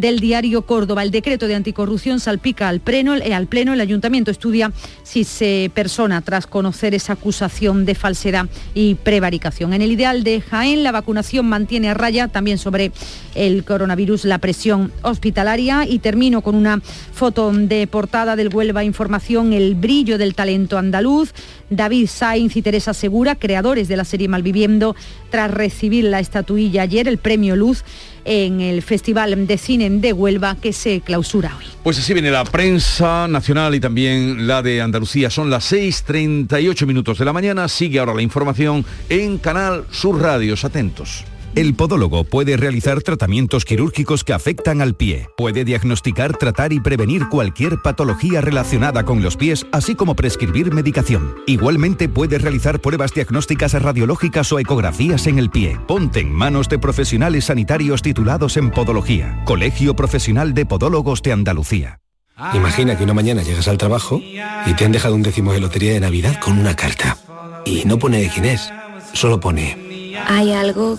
del diario Córdoba. El decreto de anticorrupción salpica al pleno, eh, al pleno. El ayuntamiento estudia si se persona tras conocer esa acusación de falsedad y prevaricación. En el ideal de Jaén, la vacunación mantiene a raya también sobre el coronavirus la presión hospitalaria. Y termino con una foto de portada del Huelva Información, el brillo del talento andaluz. David Sainz y Teresa Segura, creadores de la serie Malviviendo, tras recibir la estatuilla ayer, el premio Luz, en el Festival de Cine de Huelva que se clausura hoy. Pues así viene la prensa nacional y también la de Andalucía. Son las 6.38 minutos de la mañana. Sigue ahora la información en Canal Sur Radios. Atentos. El podólogo puede realizar tratamientos quirúrgicos que afectan al pie. Puede diagnosticar, tratar y prevenir cualquier patología relacionada con los pies, así como prescribir medicación. Igualmente puede realizar pruebas diagnósticas radiológicas o ecografías en el pie. Ponte en manos de profesionales sanitarios titulados en podología. Colegio Profesional de Podólogos de Andalucía. Imagina que una mañana llegas al trabajo y te han dejado un décimo de lotería de Navidad con una carta. Y no pone de quién es, solo pone... Hay algo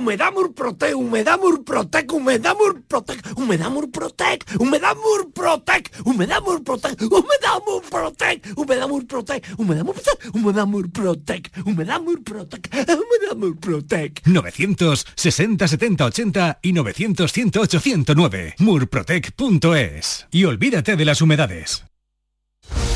Humedad Murprotec, Humedad Murprotec, Humedad Murprotec, Humedad Murprotec, Humedad Murprotec, Humedad Murprotec, Humedad Murprotec, Humedad Murprotec, Humedad Murprotec, Humedad Murprotec, Humedad Murprotec, Humedad Murprotec. 960 70 80 y 900 108 109. Murprotec.es. Y olvídate de las humedades.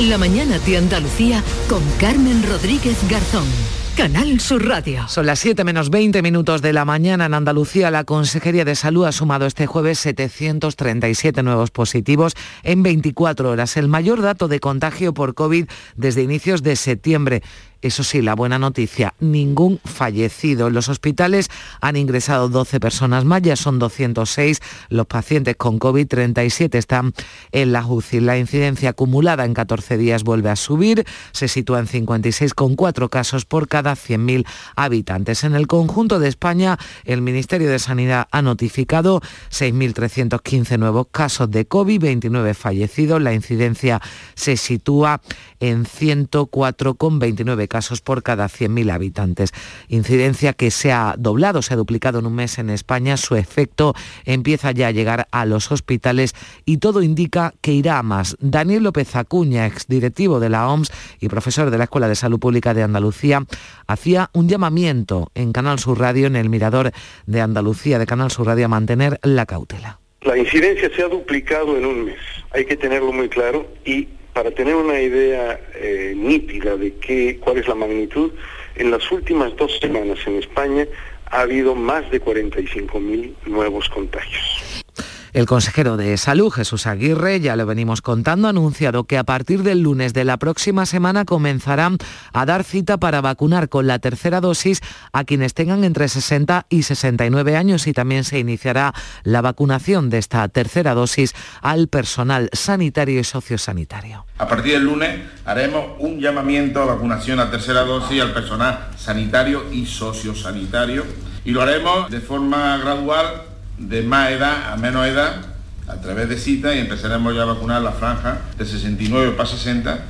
La mañana de Andalucía con Carmen Rodríguez Garzón. Canal Sur Radio. Son las 7 menos 20 minutos de la mañana en Andalucía. La Consejería de Salud ha sumado este jueves 737 nuevos positivos en 24 horas, el mayor dato de contagio por COVID desde inicios de septiembre. Eso sí, la buena noticia, ningún fallecido. En los hospitales han ingresado 12 personas más, ya son 206 los pacientes con COVID, 37 están en la UCI. La incidencia acumulada en 14 días vuelve a subir, se sitúa en 56,4 casos por cada 100.000 habitantes. En el conjunto de España, el Ministerio de Sanidad ha notificado 6.315 nuevos casos de COVID, 29 fallecidos. La incidencia se sitúa en 104,29 casos por cada 100.000 habitantes. Incidencia que se ha doblado, se ha duplicado en un mes en España. Su efecto empieza ya a llegar a los hospitales y todo indica que irá a más. Daniel López Acuña, exdirectivo de la OMS y profesor de la Escuela de Salud Pública de Andalucía, hacía un llamamiento en Canal Sur Radio, en el Mirador de Andalucía de Canal Sur Radio, a mantener la cautela. La incidencia se ha duplicado en un mes, hay que tenerlo muy claro y para tener una idea eh, nítida de qué, cuál es la magnitud, en las últimas dos semanas en España ha habido más de 45.000 nuevos contagios. El consejero de Salud, Jesús Aguirre, ya lo venimos contando, ha anunciado que a partir del lunes de la próxima semana comenzarán a dar cita para vacunar con la tercera dosis a quienes tengan entre 60 y 69 años y también se iniciará la vacunación de esta tercera dosis al personal sanitario y sociosanitario. A partir del lunes haremos un llamamiento a vacunación a tercera dosis al personal sanitario y sociosanitario y lo haremos de forma gradual de más edad a menos edad a través de cita y empezaremos ya a vacunar la franja de 69 para 60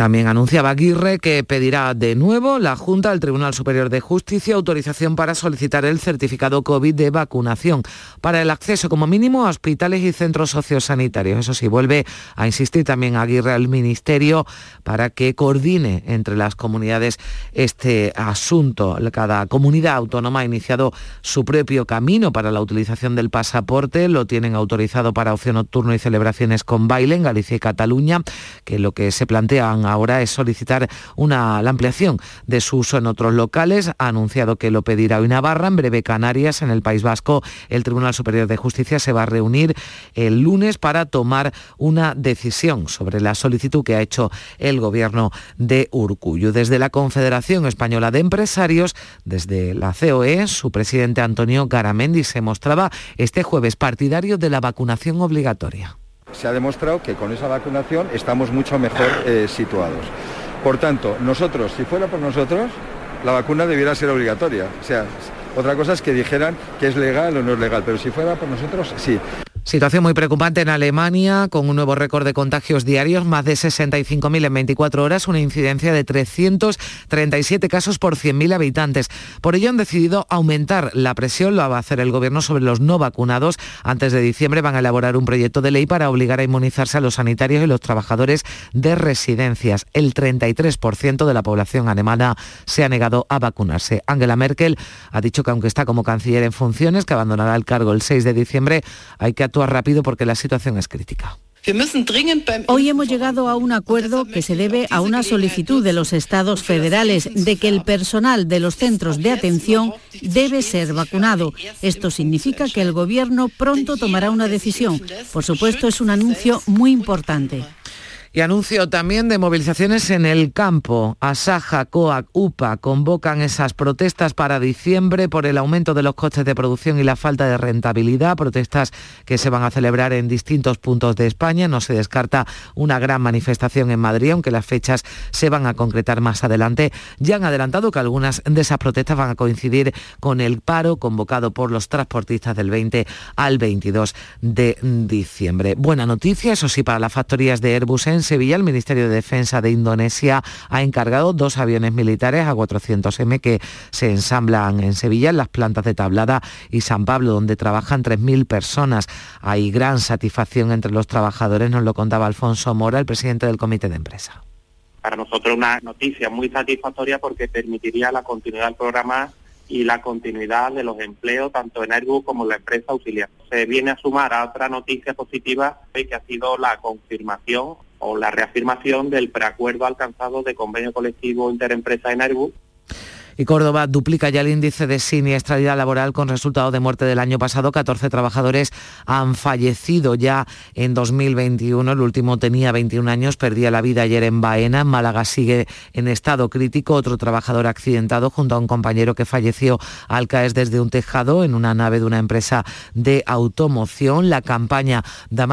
también anunciaba Aguirre que pedirá de nuevo la Junta al Tribunal Superior de Justicia autorización para solicitar el certificado COVID de vacunación para el acceso como mínimo a hospitales y centros sociosanitarios. Eso sí, vuelve a insistir también Aguirre al Ministerio para que coordine entre las comunidades este asunto. Cada comunidad autónoma ha iniciado su propio camino para la utilización del pasaporte. Lo tienen autorizado para ocio nocturno y celebraciones con baile en Galicia y Cataluña, que lo que se plantean ahora es solicitar una, la ampliación de su uso en otros locales. Ha anunciado que lo pedirá hoy Navarra, en breve Canarias, en el País Vasco. El Tribunal Superior de Justicia se va a reunir el lunes para tomar una decisión sobre la solicitud que ha hecho el gobierno de Urcuyo. Desde la Confederación Española de Empresarios, desde la COE, su presidente Antonio Garamendi se mostraba este jueves partidario de la vacunación obligatoria se ha demostrado que con esa vacunación estamos mucho mejor eh, situados. Por tanto, nosotros, si fuera por nosotros, la vacuna debiera ser obligatoria. O sea, otra cosa es que dijeran que es legal o no es legal, pero si fuera por nosotros, sí. Situación muy preocupante en Alemania, con un nuevo récord de contagios diarios, más de 65.000 en 24 horas, una incidencia de 337 casos por 100.000 habitantes. Por ello han decidido aumentar la presión, lo va a hacer el gobierno sobre los no vacunados. Antes de diciembre van a elaborar un proyecto de ley para obligar a inmunizarse a los sanitarios y los trabajadores de residencias. El 33% de la población alemana se ha negado a vacunarse. Angela Merkel ha dicho que aunque está como canciller en funciones, que abandonará el cargo el 6 de diciembre, hay que actuar rápido porque la situación es crítica. Hoy hemos llegado a un acuerdo que se debe a una solicitud de los estados federales de que el personal de los centros de atención debe ser vacunado. Esto significa que el Gobierno pronto tomará una decisión. Por supuesto, es un anuncio muy importante. Y anuncio también de movilizaciones en el campo. Asaja, COAC, UPA convocan esas protestas para diciembre por el aumento de los costes de producción y la falta de rentabilidad. Protestas que se van a celebrar en distintos puntos de España. No se descarta una gran manifestación en Madrid, aunque las fechas se van a concretar más adelante. Ya han adelantado que algunas de esas protestas van a coincidir con el paro convocado por los transportistas del 20 al 22 de diciembre. Buena noticia, eso sí, para las factorías de Airbus en en Sevilla, el Ministerio de Defensa de Indonesia ha encargado dos aviones militares A400M que se ensamblan en Sevilla, en las plantas de Tablada y San Pablo, donde trabajan 3.000 personas. Hay gran satisfacción entre los trabajadores, nos lo contaba Alfonso Mora, el presidente del Comité de Empresa. Para nosotros una noticia muy satisfactoria porque permitiría la continuidad del programa y la continuidad de los empleos tanto en Airbus como en la empresa auxiliar. Se viene a sumar a otra noticia positiva que ha sido la confirmación o la reafirmación del preacuerdo alcanzado de convenio colectivo interempresa en Airbus y Córdoba duplica ya el índice de siniestralidad laboral con resultado de muerte del año pasado. 14 trabajadores han fallecido ya en 2021. El último tenía 21 años, perdía la vida ayer en Baena. Málaga sigue en estado crítico. Otro trabajador accidentado junto a un compañero que falleció al caer desde un tejado en una nave de una empresa de automoción. La campaña,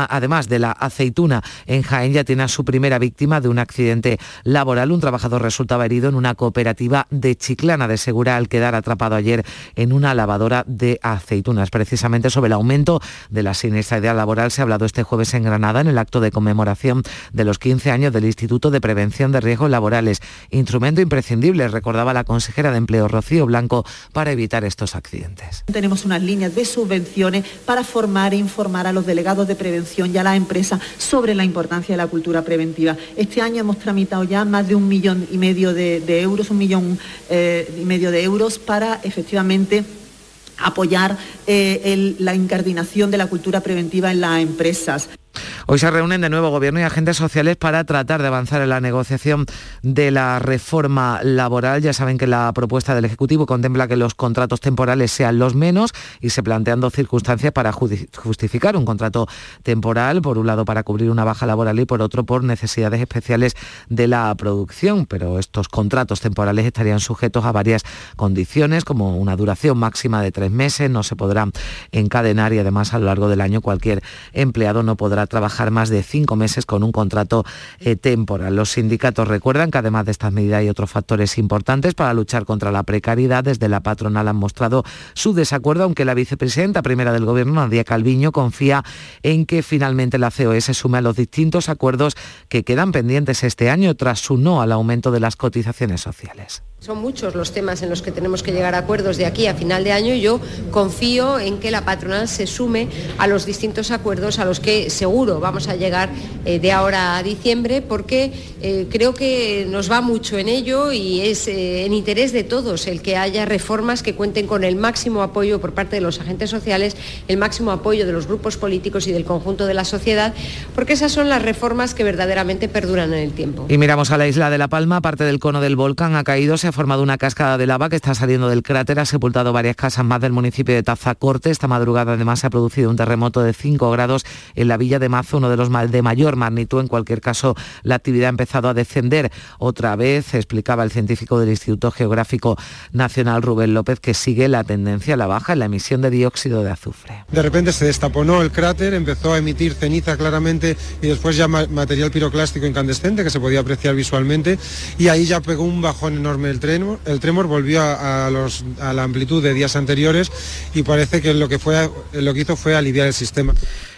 además de la aceituna en Jaén, ya tiene a su primera víctima de un accidente laboral. Un trabajador resultaba herido en una cooperativa de Chiclana de Segura al quedar atrapado ayer en una lavadora de aceitunas. Precisamente sobre el aumento de la siniestralidad laboral se ha hablado este jueves en Granada en el acto de conmemoración de los 15 años del Instituto de Prevención de Riesgos Laborales. Instrumento imprescindible, recordaba la consejera de Empleo Rocío Blanco, para evitar estos accidentes. Tenemos unas líneas de subvenciones para formar e informar a los delegados de prevención y a las empresas sobre la importancia de la cultura preventiva. Este año hemos tramitado ya más de un millón y medio de, euros, un millón eh, y medio de euros para efectivamente apoyar eh, la incardinación de la cultura preventiva en las empresas. Hoy se reúnen de nuevo Gobierno y agentes sociales para tratar de avanzar en la negociación de la reforma laboral. Ya saben que la propuesta del Ejecutivo contempla que los contratos temporales sean los menos y se plantean dos circunstancias para justificar un contrato temporal, por un lado para cubrir una baja laboral y por otro por necesidades especiales de la producción. Pero estos contratos temporales estarían sujetos a varias condiciones, como una duración máxima de tres meses, no se podrán encadenar y además a lo largo del año cualquier empleado no podrá trabajar más de cinco meses con un contrato eh, temporal. Los sindicatos recuerdan que además de estas medidas hay otros factores importantes para luchar contra la precariedad. Desde la patronal han mostrado su desacuerdo, aunque la vicepresidenta primera del Gobierno, Nadia Calviño, confía en que finalmente la COE se sume a los distintos acuerdos que quedan pendientes este año tras su no al aumento de las cotizaciones sociales. Son muchos los temas en los que tenemos que llegar a acuerdos de aquí a final de año y yo confío en que la patronal se sume a los distintos acuerdos a los que vamos a llegar eh, de ahora a diciembre porque eh, creo que nos va mucho en ello y es eh, en interés de todos el que haya reformas que cuenten con el máximo apoyo por parte de los agentes sociales, el máximo apoyo de los grupos políticos y del conjunto de la sociedad, porque esas son las reformas que verdaderamente perduran en el tiempo. Y miramos a la isla de La Palma, parte del cono del volcán ha caído, se ha formado una cascada de lava que está saliendo del cráter, ha sepultado varias casas más del municipio de Tazacorte. Esta madrugada además se ha producido un terremoto de 5 grados en la villa de Mazo, uno de los de mayor magnitud. En cualquier caso, la actividad ha empezado a descender otra vez, explicaba el científico del Instituto Geográfico Nacional Rubén López, que sigue la tendencia a la baja en la emisión de dióxido de azufre. De repente se destaponó el cráter, empezó a emitir ceniza claramente y después ya material piroclástico incandescente que se podía apreciar visualmente y ahí ya pegó un bajón enorme el tremor, el tremor volvió a, a la amplitud de días anteriores y parece que lo que, fue, lo que hizo fue aliviar el sistema.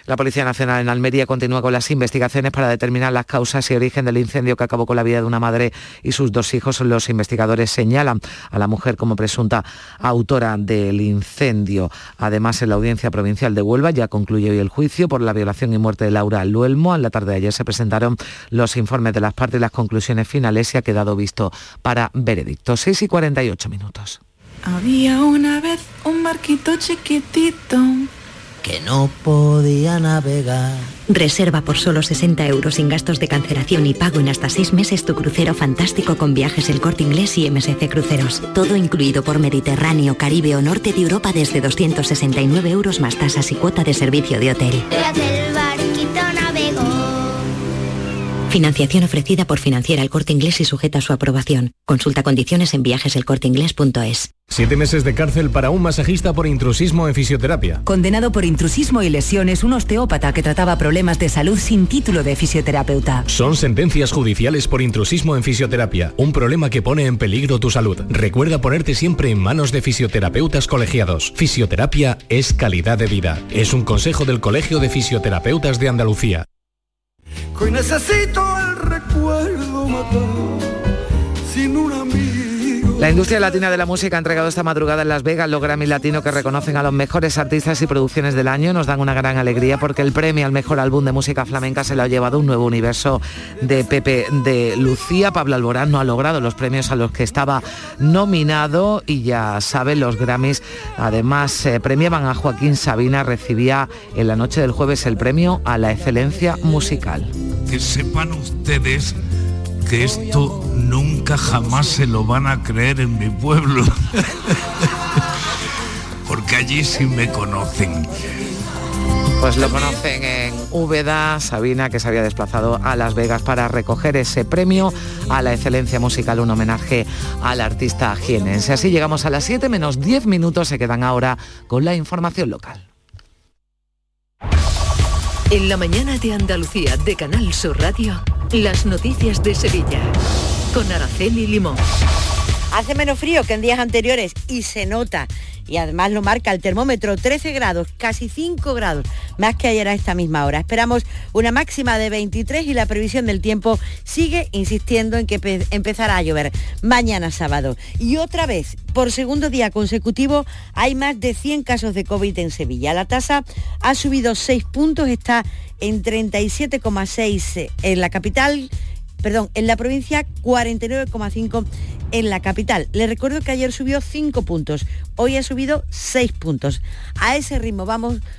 La Policía Nacional en Almería continúa con las investigaciones para determinar las causas y origen del incendio que acabó con la vida de una madre y sus dos hijos. Los investigadores señalan a la mujer como presunta autora del incendio. Además, en la Audiencia Provincial de Huelva ya concluye hoy el juicio por la violación y muerte de Laura Luelmo. En la tarde de ayer se presentaron los informes de las partes y las conclusiones finales y ha quedado visto para veredicto. 6 y 48 minutos. Había una vez un barquito chiquitito que no podía navegar. Reserva por solo 60 euros sin gastos de cancelación y pago en hasta 6 meses tu crucero fantástico con viajes El Corte Inglés y MSC Cruceros. Todo incluido por Mediterráneo, Caribe o Norte de Europa desde 269 euros más tasas y cuota de servicio de hotel. Financiación ofrecida por Financiera El Corte Inglés y sujeta a su aprobación. Consulta condiciones en viajeselcorteinglés.es. Siete meses de cárcel para un masajista por intrusismo en fisioterapia. Condenado por intrusismo y lesiones, un osteópata que trataba problemas de salud sin título de fisioterapeuta. Son sentencias judiciales por intrusismo en fisioterapia, un problema que pone en peligro tu salud. Recuerda ponerte siempre en manos de fisioterapeutas colegiados. Fisioterapia es calidad de vida. Es un consejo del Colegio de Fisioterapeutas de Andalucía. Hoy necesito el recuerdo matar sin un amigo. La industria latina de la música ha entregado esta madrugada en Las Vegas los Grammy Latino que reconocen a los mejores artistas y producciones del año. Nos dan una gran alegría porque el premio al mejor álbum de música flamenca se lo ha llevado un nuevo universo de Pepe de Lucía. Pablo Alborán no ha logrado los premios a los que estaba nominado y ya saben, los Grammys además eh, premiaban a Joaquín Sabina, recibía en la noche del jueves el premio a la excelencia musical. Que sepan ustedes que esto nunca jamás se lo van a creer en mi pueblo. Porque allí sí me conocen. Pues lo conocen en Úbeda, Sabina, que se había desplazado a Las Vegas para recoger ese premio a la excelencia musical, un homenaje al artista jienense. Así llegamos a las 7 menos 10 minutos, se quedan ahora con la información local. En la mañana de Andalucía de Canal Sur Radio, las noticias de Sevilla. Con Araceli Limón. Hace menos frío que en días anteriores y se nota. Y además lo marca el termómetro 13 grados, casi 5 grados, más que ayer a esta misma hora. Esperamos una máxima de 23 y la previsión del tiempo sigue insistiendo en que pe- empezará a llover mañana sábado. Y otra vez, por segundo día consecutivo, hay más de 100 casos de COVID en Sevilla. La tasa ha subido 6 puntos, está en 37,6 en la capital perdón, en la provincia 49,5 en la capital. Le recuerdo que ayer subió 5 puntos, hoy ha subido 6 puntos. A ese ritmo vamos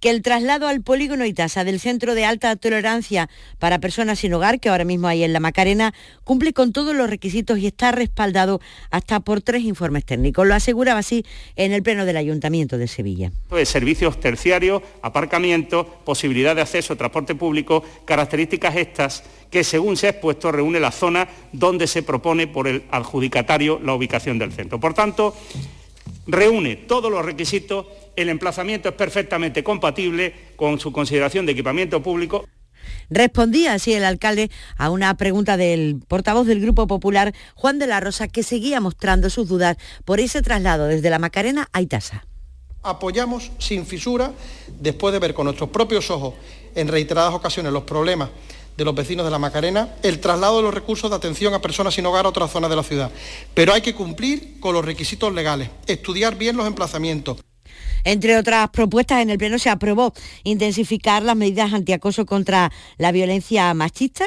que el traslado al polígono Itasa del Centro de Alta Tolerancia para Personas sin Hogar, que ahora mismo hay en la Macarena, cumple con todos los requisitos y está respaldado hasta por tres informes técnicos. Lo aseguraba así en el Pleno del Ayuntamiento de Sevilla. de servicios terciarios, aparcamiento, posibilidad de acceso a transporte público, características estas que según se ha expuesto reúne la zona donde se propone por el adjudicatario la ubicación del centro. Por tanto, reúne todos los requisitos, el emplazamiento es perfectamente compatible con su consideración de equipamiento público. Respondía así el alcalde a una pregunta del portavoz del Grupo Popular, Juan de la Rosa, que seguía mostrando sus dudas por ese traslado desde la Macarena a Itasa. apoyamos sin fisura, después de ver con nuestros propios ojos en reiteradas ocasiones los problemas de los vecinos de la Macarena, el traslado de los recursos de atención a personas sin hogar a otras zonas de la ciudad. Pero hay que cumplir con los requisitos legales, estudiar bien los emplazamientos. Entre otras propuestas, en el Pleno se aprobó intensificar las medidas antiacoso contra la violencia machista,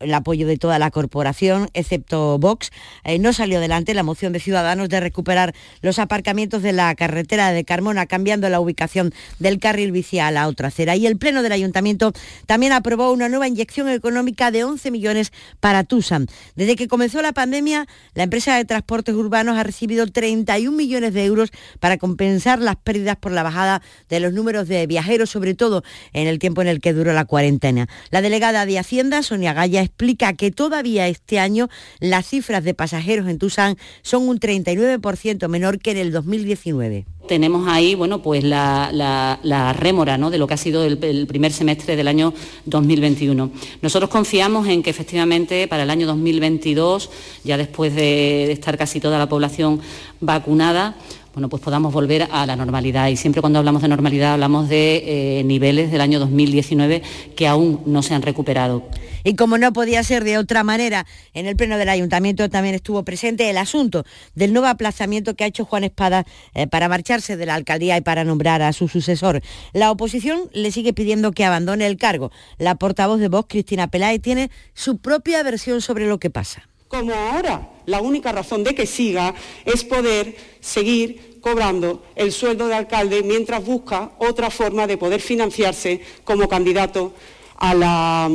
el apoyo de toda la corporación, excepto Vox. Eh, no salió adelante la moción de Ciudadanos de recuperar los aparcamientos de la carretera de Carmona, cambiando la ubicación del carril bici a la otra acera. Y el Pleno del Ayuntamiento también aprobó una nueva inyección económica de 11 millones para Tusan. Desde que comenzó la pandemia, la empresa de transportes urbanos ha recibido 31 millones de euros para compensar las pérdidas por la bajada de los números de viajeros, sobre todo en el tiempo en el que duró la cuarentena. La delegada de Hacienda, Sonia Maragalla explica que todavía este año las cifras de pasajeros en Tusán son un 39% menor que en el 2019 tenemos ahí bueno, pues la, rémora ¿no? de lo que ha sido el, primer semestre del año 2021. Nosotros confiamos en que efectivamente para el año 2022, ya después de estar casi toda la población vacunada, bueno, pues podamos volver a la normalidad. Y siempre cuando hablamos de normalidad hablamos de eh, niveles del año 2019 que aún no se han recuperado. Y como no podía ser de otra manera, en el Pleno del Ayuntamiento también estuvo presente el asunto del nuevo aplazamiento que ha hecho Juan Espada eh, para marcharse de la alcaldía y para nombrar a su sucesor. La oposición le sigue pidiendo que abandone el cargo. La portavoz de Vox, Cristina Peláez, tiene su propia versión sobre lo que pasa. Como ahora, la única razón de que siga es poder seguir cobrando el sueldo de alcalde mientras busca otra forma de poder financiarse como candidato a la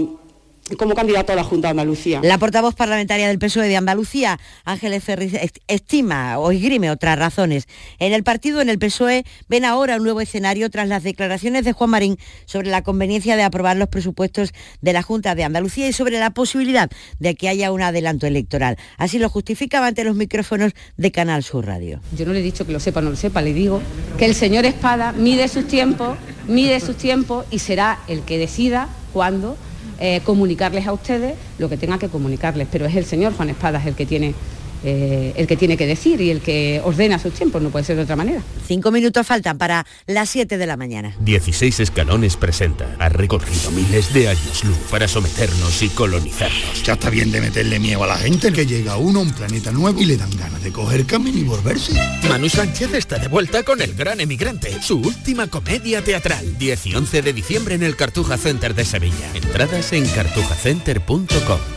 como candidato a la Junta de Andalucía. La portavoz parlamentaria del PSOE de Andalucía, Ángeles Ferriz, estima o esgrime otras razones. En el partido, en el PSOE, ven ahora un nuevo escenario tras las declaraciones de Juan Marín sobre la conveniencia de aprobar los presupuestos de la Junta de Andalucía y sobre la posibilidad de que haya un adelanto electoral. Así lo justificaba ante los micrófonos de Canal Sur Radio. Yo no le he dicho que lo sepa o no lo sepa, le digo que el señor Espada mide sus tiempos, mide sus tiempos y será el que decida cuándo eh, comunicarles a ustedes lo que tenga que comunicarles, pero es el señor Juan Espadas el que tiene eh, el que tiene que decir y el que ordena sus tiempos, no puede ser de otra manera. Cinco minutos faltan para las 7 de la mañana. 16 escalones presenta. Ha recorrido miles de años luz para someternos y colonizarnos. Ya está bien de meterle miedo a la gente que llega uno a un planeta nuevo y le dan ganas de coger camino y volverse. Manu Sánchez está de vuelta con El Gran Emigrante, su última comedia teatral. 10 y 11 de diciembre en el Cartuja Center de Sevilla. Entradas en cartujacenter.com.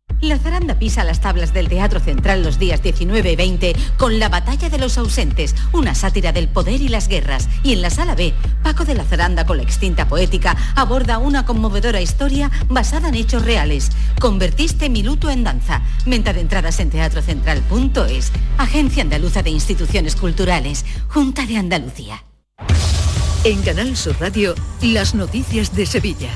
La zaranda pisa las tablas del Teatro Central los días 19 y 20 con La Batalla de los Ausentes, una sátira del poder y las guerras. Y en la sala B, Paco de la Zaranda con la extinta poética aborda una conmovedora historia basada en hechos reales. Convertiste mi luto en danza. Venta de entradas en teatrocentral.es. Agencia Andaluza de Instituciones Culturales. Junta de Andalucía. En Canal Sur Radio, las noticias de Sevilla.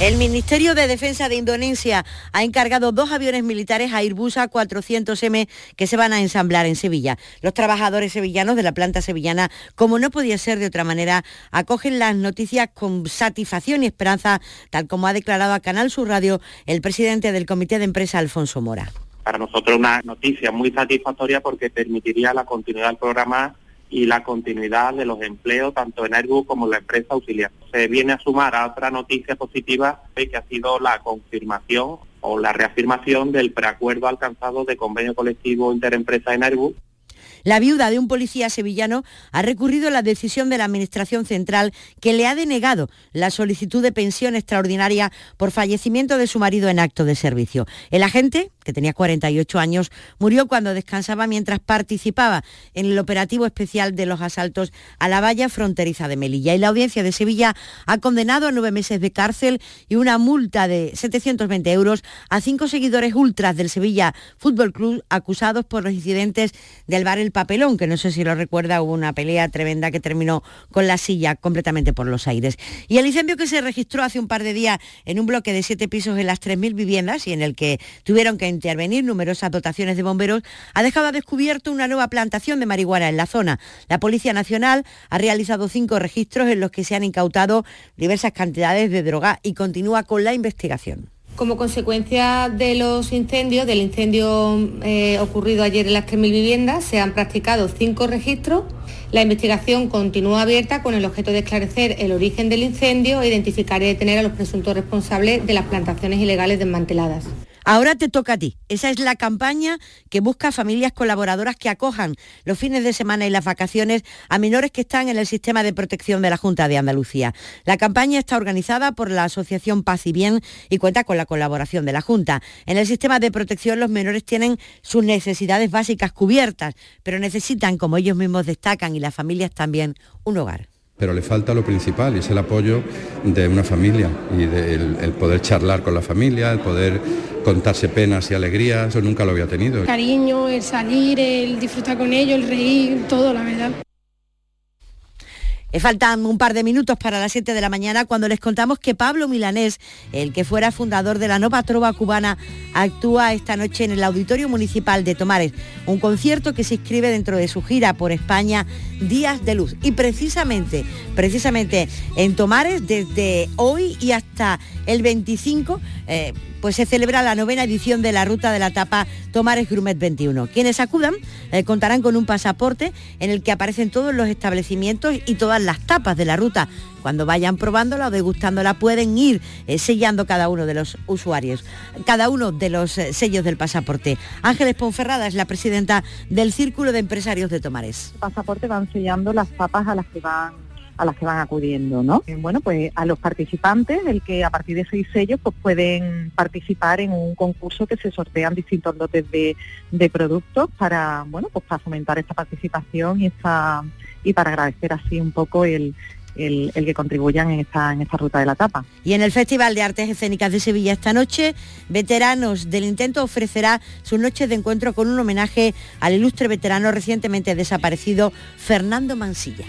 El Ministerio de Defensa de Indonesia ha encargado dos aviones militares a Airbus A400M que se van a ensamblar en Sevilla. Los trabajadores sevillanos de la planta sevillana, como no podía ser de otra manera, acogen las noticias con satisfacción y esperanza, tal como ha declarado a Canal Sur Radio el presidente del Comité de Empresa, Alfonso Mora. Para nosotros una noticia muy satisfactoria porque permitiría la continuidad del programa y la continuidad de los empleos tanto en Airbus como en la empresa auxiliar. Se viene a sumar a otra noticia positiva que ha sido la confirmación o la reafirmación del preacuerdo alcanzado de convenio colectivo interempresa en Airbus la viuda de un policía sevillano ha recurrido a la decisión de la Administración Central que le ha denegado la solicitud de pensión extraordinaria por fallecimiento de su marido en acto de servicio. El agente, que tenía 48 años, murió cuando descansaba mientras participaba en el operativo especial de los asaltos a la valla fronteriza de Melilla. Y la audiencia de Sevilla ha condenado a nueve meses de cárcel y una multa de 720 euros a cinco seguidores ultras del Sevilla Fútbol Club acusados por los incidentes del bar El Papelón, que no sé si lo recuerda, hubo una pelea tremenda que terminó con la silla completamente por los aires. Y el incendio que se registró hace un par de días en un bloque de siete pisos en las 3.000 viviendas y en el que tuvieron que intervenir numerosas dotaciones de bomberos, ha dejado a descubierto una nueva plantación de marihuana en la zona. La Policía Nacional ha realizado cinco registros en los que se han incautado diversas cantidades de droga y continúa con la investigación. Como consecuencia de los incendios, del incendio eh, ocurrido ayer en las 3.000 viviendas, se han practicado cinco registros. La investigación continúa abierta con el objeto de esclarecer el origen del incendio e identificar y detener a los presuntos responsables de las plantaciones ilegales desmanteladas. Ahora te toca a ti. Esa es la campaña que busca familias colaboradoras que acojan los fines de semana y las vacaciones a menores que están en el sistema de protección de la Junta de Andalucía. La campaña está organizada por la Asociación Paz y Bien y cuenta con la colaboración de la Junta. En el sistema de protección los menores tienen sus necesidades básicas cubiertas, pero necesitan, como ellos mismos destacan y las familias también, un hogar pero le falta lo principal y es el apoyo de una familia y el, poder charlar con la familia, el poder contarse penas y alegrías, eso nunca lo había tenido. Cariño, el salir, el disfrutar con ellos, el reír, todo, la verdad. Eh, faltan un par de minutos para las 7 de la mañana cuando les contamos que Pablo Milanés, el que fuera fundador de la Nova Trova Cubana, actúa esta noche en el Auditorio Municipal de Tomares, un concierto que se inscribe dentro de su gira por España Días de Luz. Y precisamente, precisamente en Tomares, desde hoy y hasta el 25, pues se celebra la novena edición de la ruta de la tapa Tomares Grumet 21. Quienes acudan eh, contarán con un pasaporte en el que aparecen todos los establecimientos y todas las tapas de la ruta. Cuando vayan probándola o degustándola pueden ir eh, sellando cada uno de los usuarios, cada uno de los eh, sellos del pasaporte. Ángeles Ponferrada es la presidenta del Círculo de Empresarios de Tomares. El pasaporte van sellando las tapas a las que van a las que van acudiendo, ¿no? Eh, bueno, pues a los participantes, el que a partir de seis sellos pues pueden participar en un concurso que se sortean distintos lotes de, productos para, bueno, pues para fomentar esta participación y esta y para agradecer así un poco el, el, que contribuyan en esta, en esta ruta de la tapa. Y en el Festival de Artes Escénicas de Sevilla esta noche, Veteranos del Intento ofrecerá sus noches de encuentro con un homenaje al ilustre veterano recientemente desaparecido Fernando Mansilla.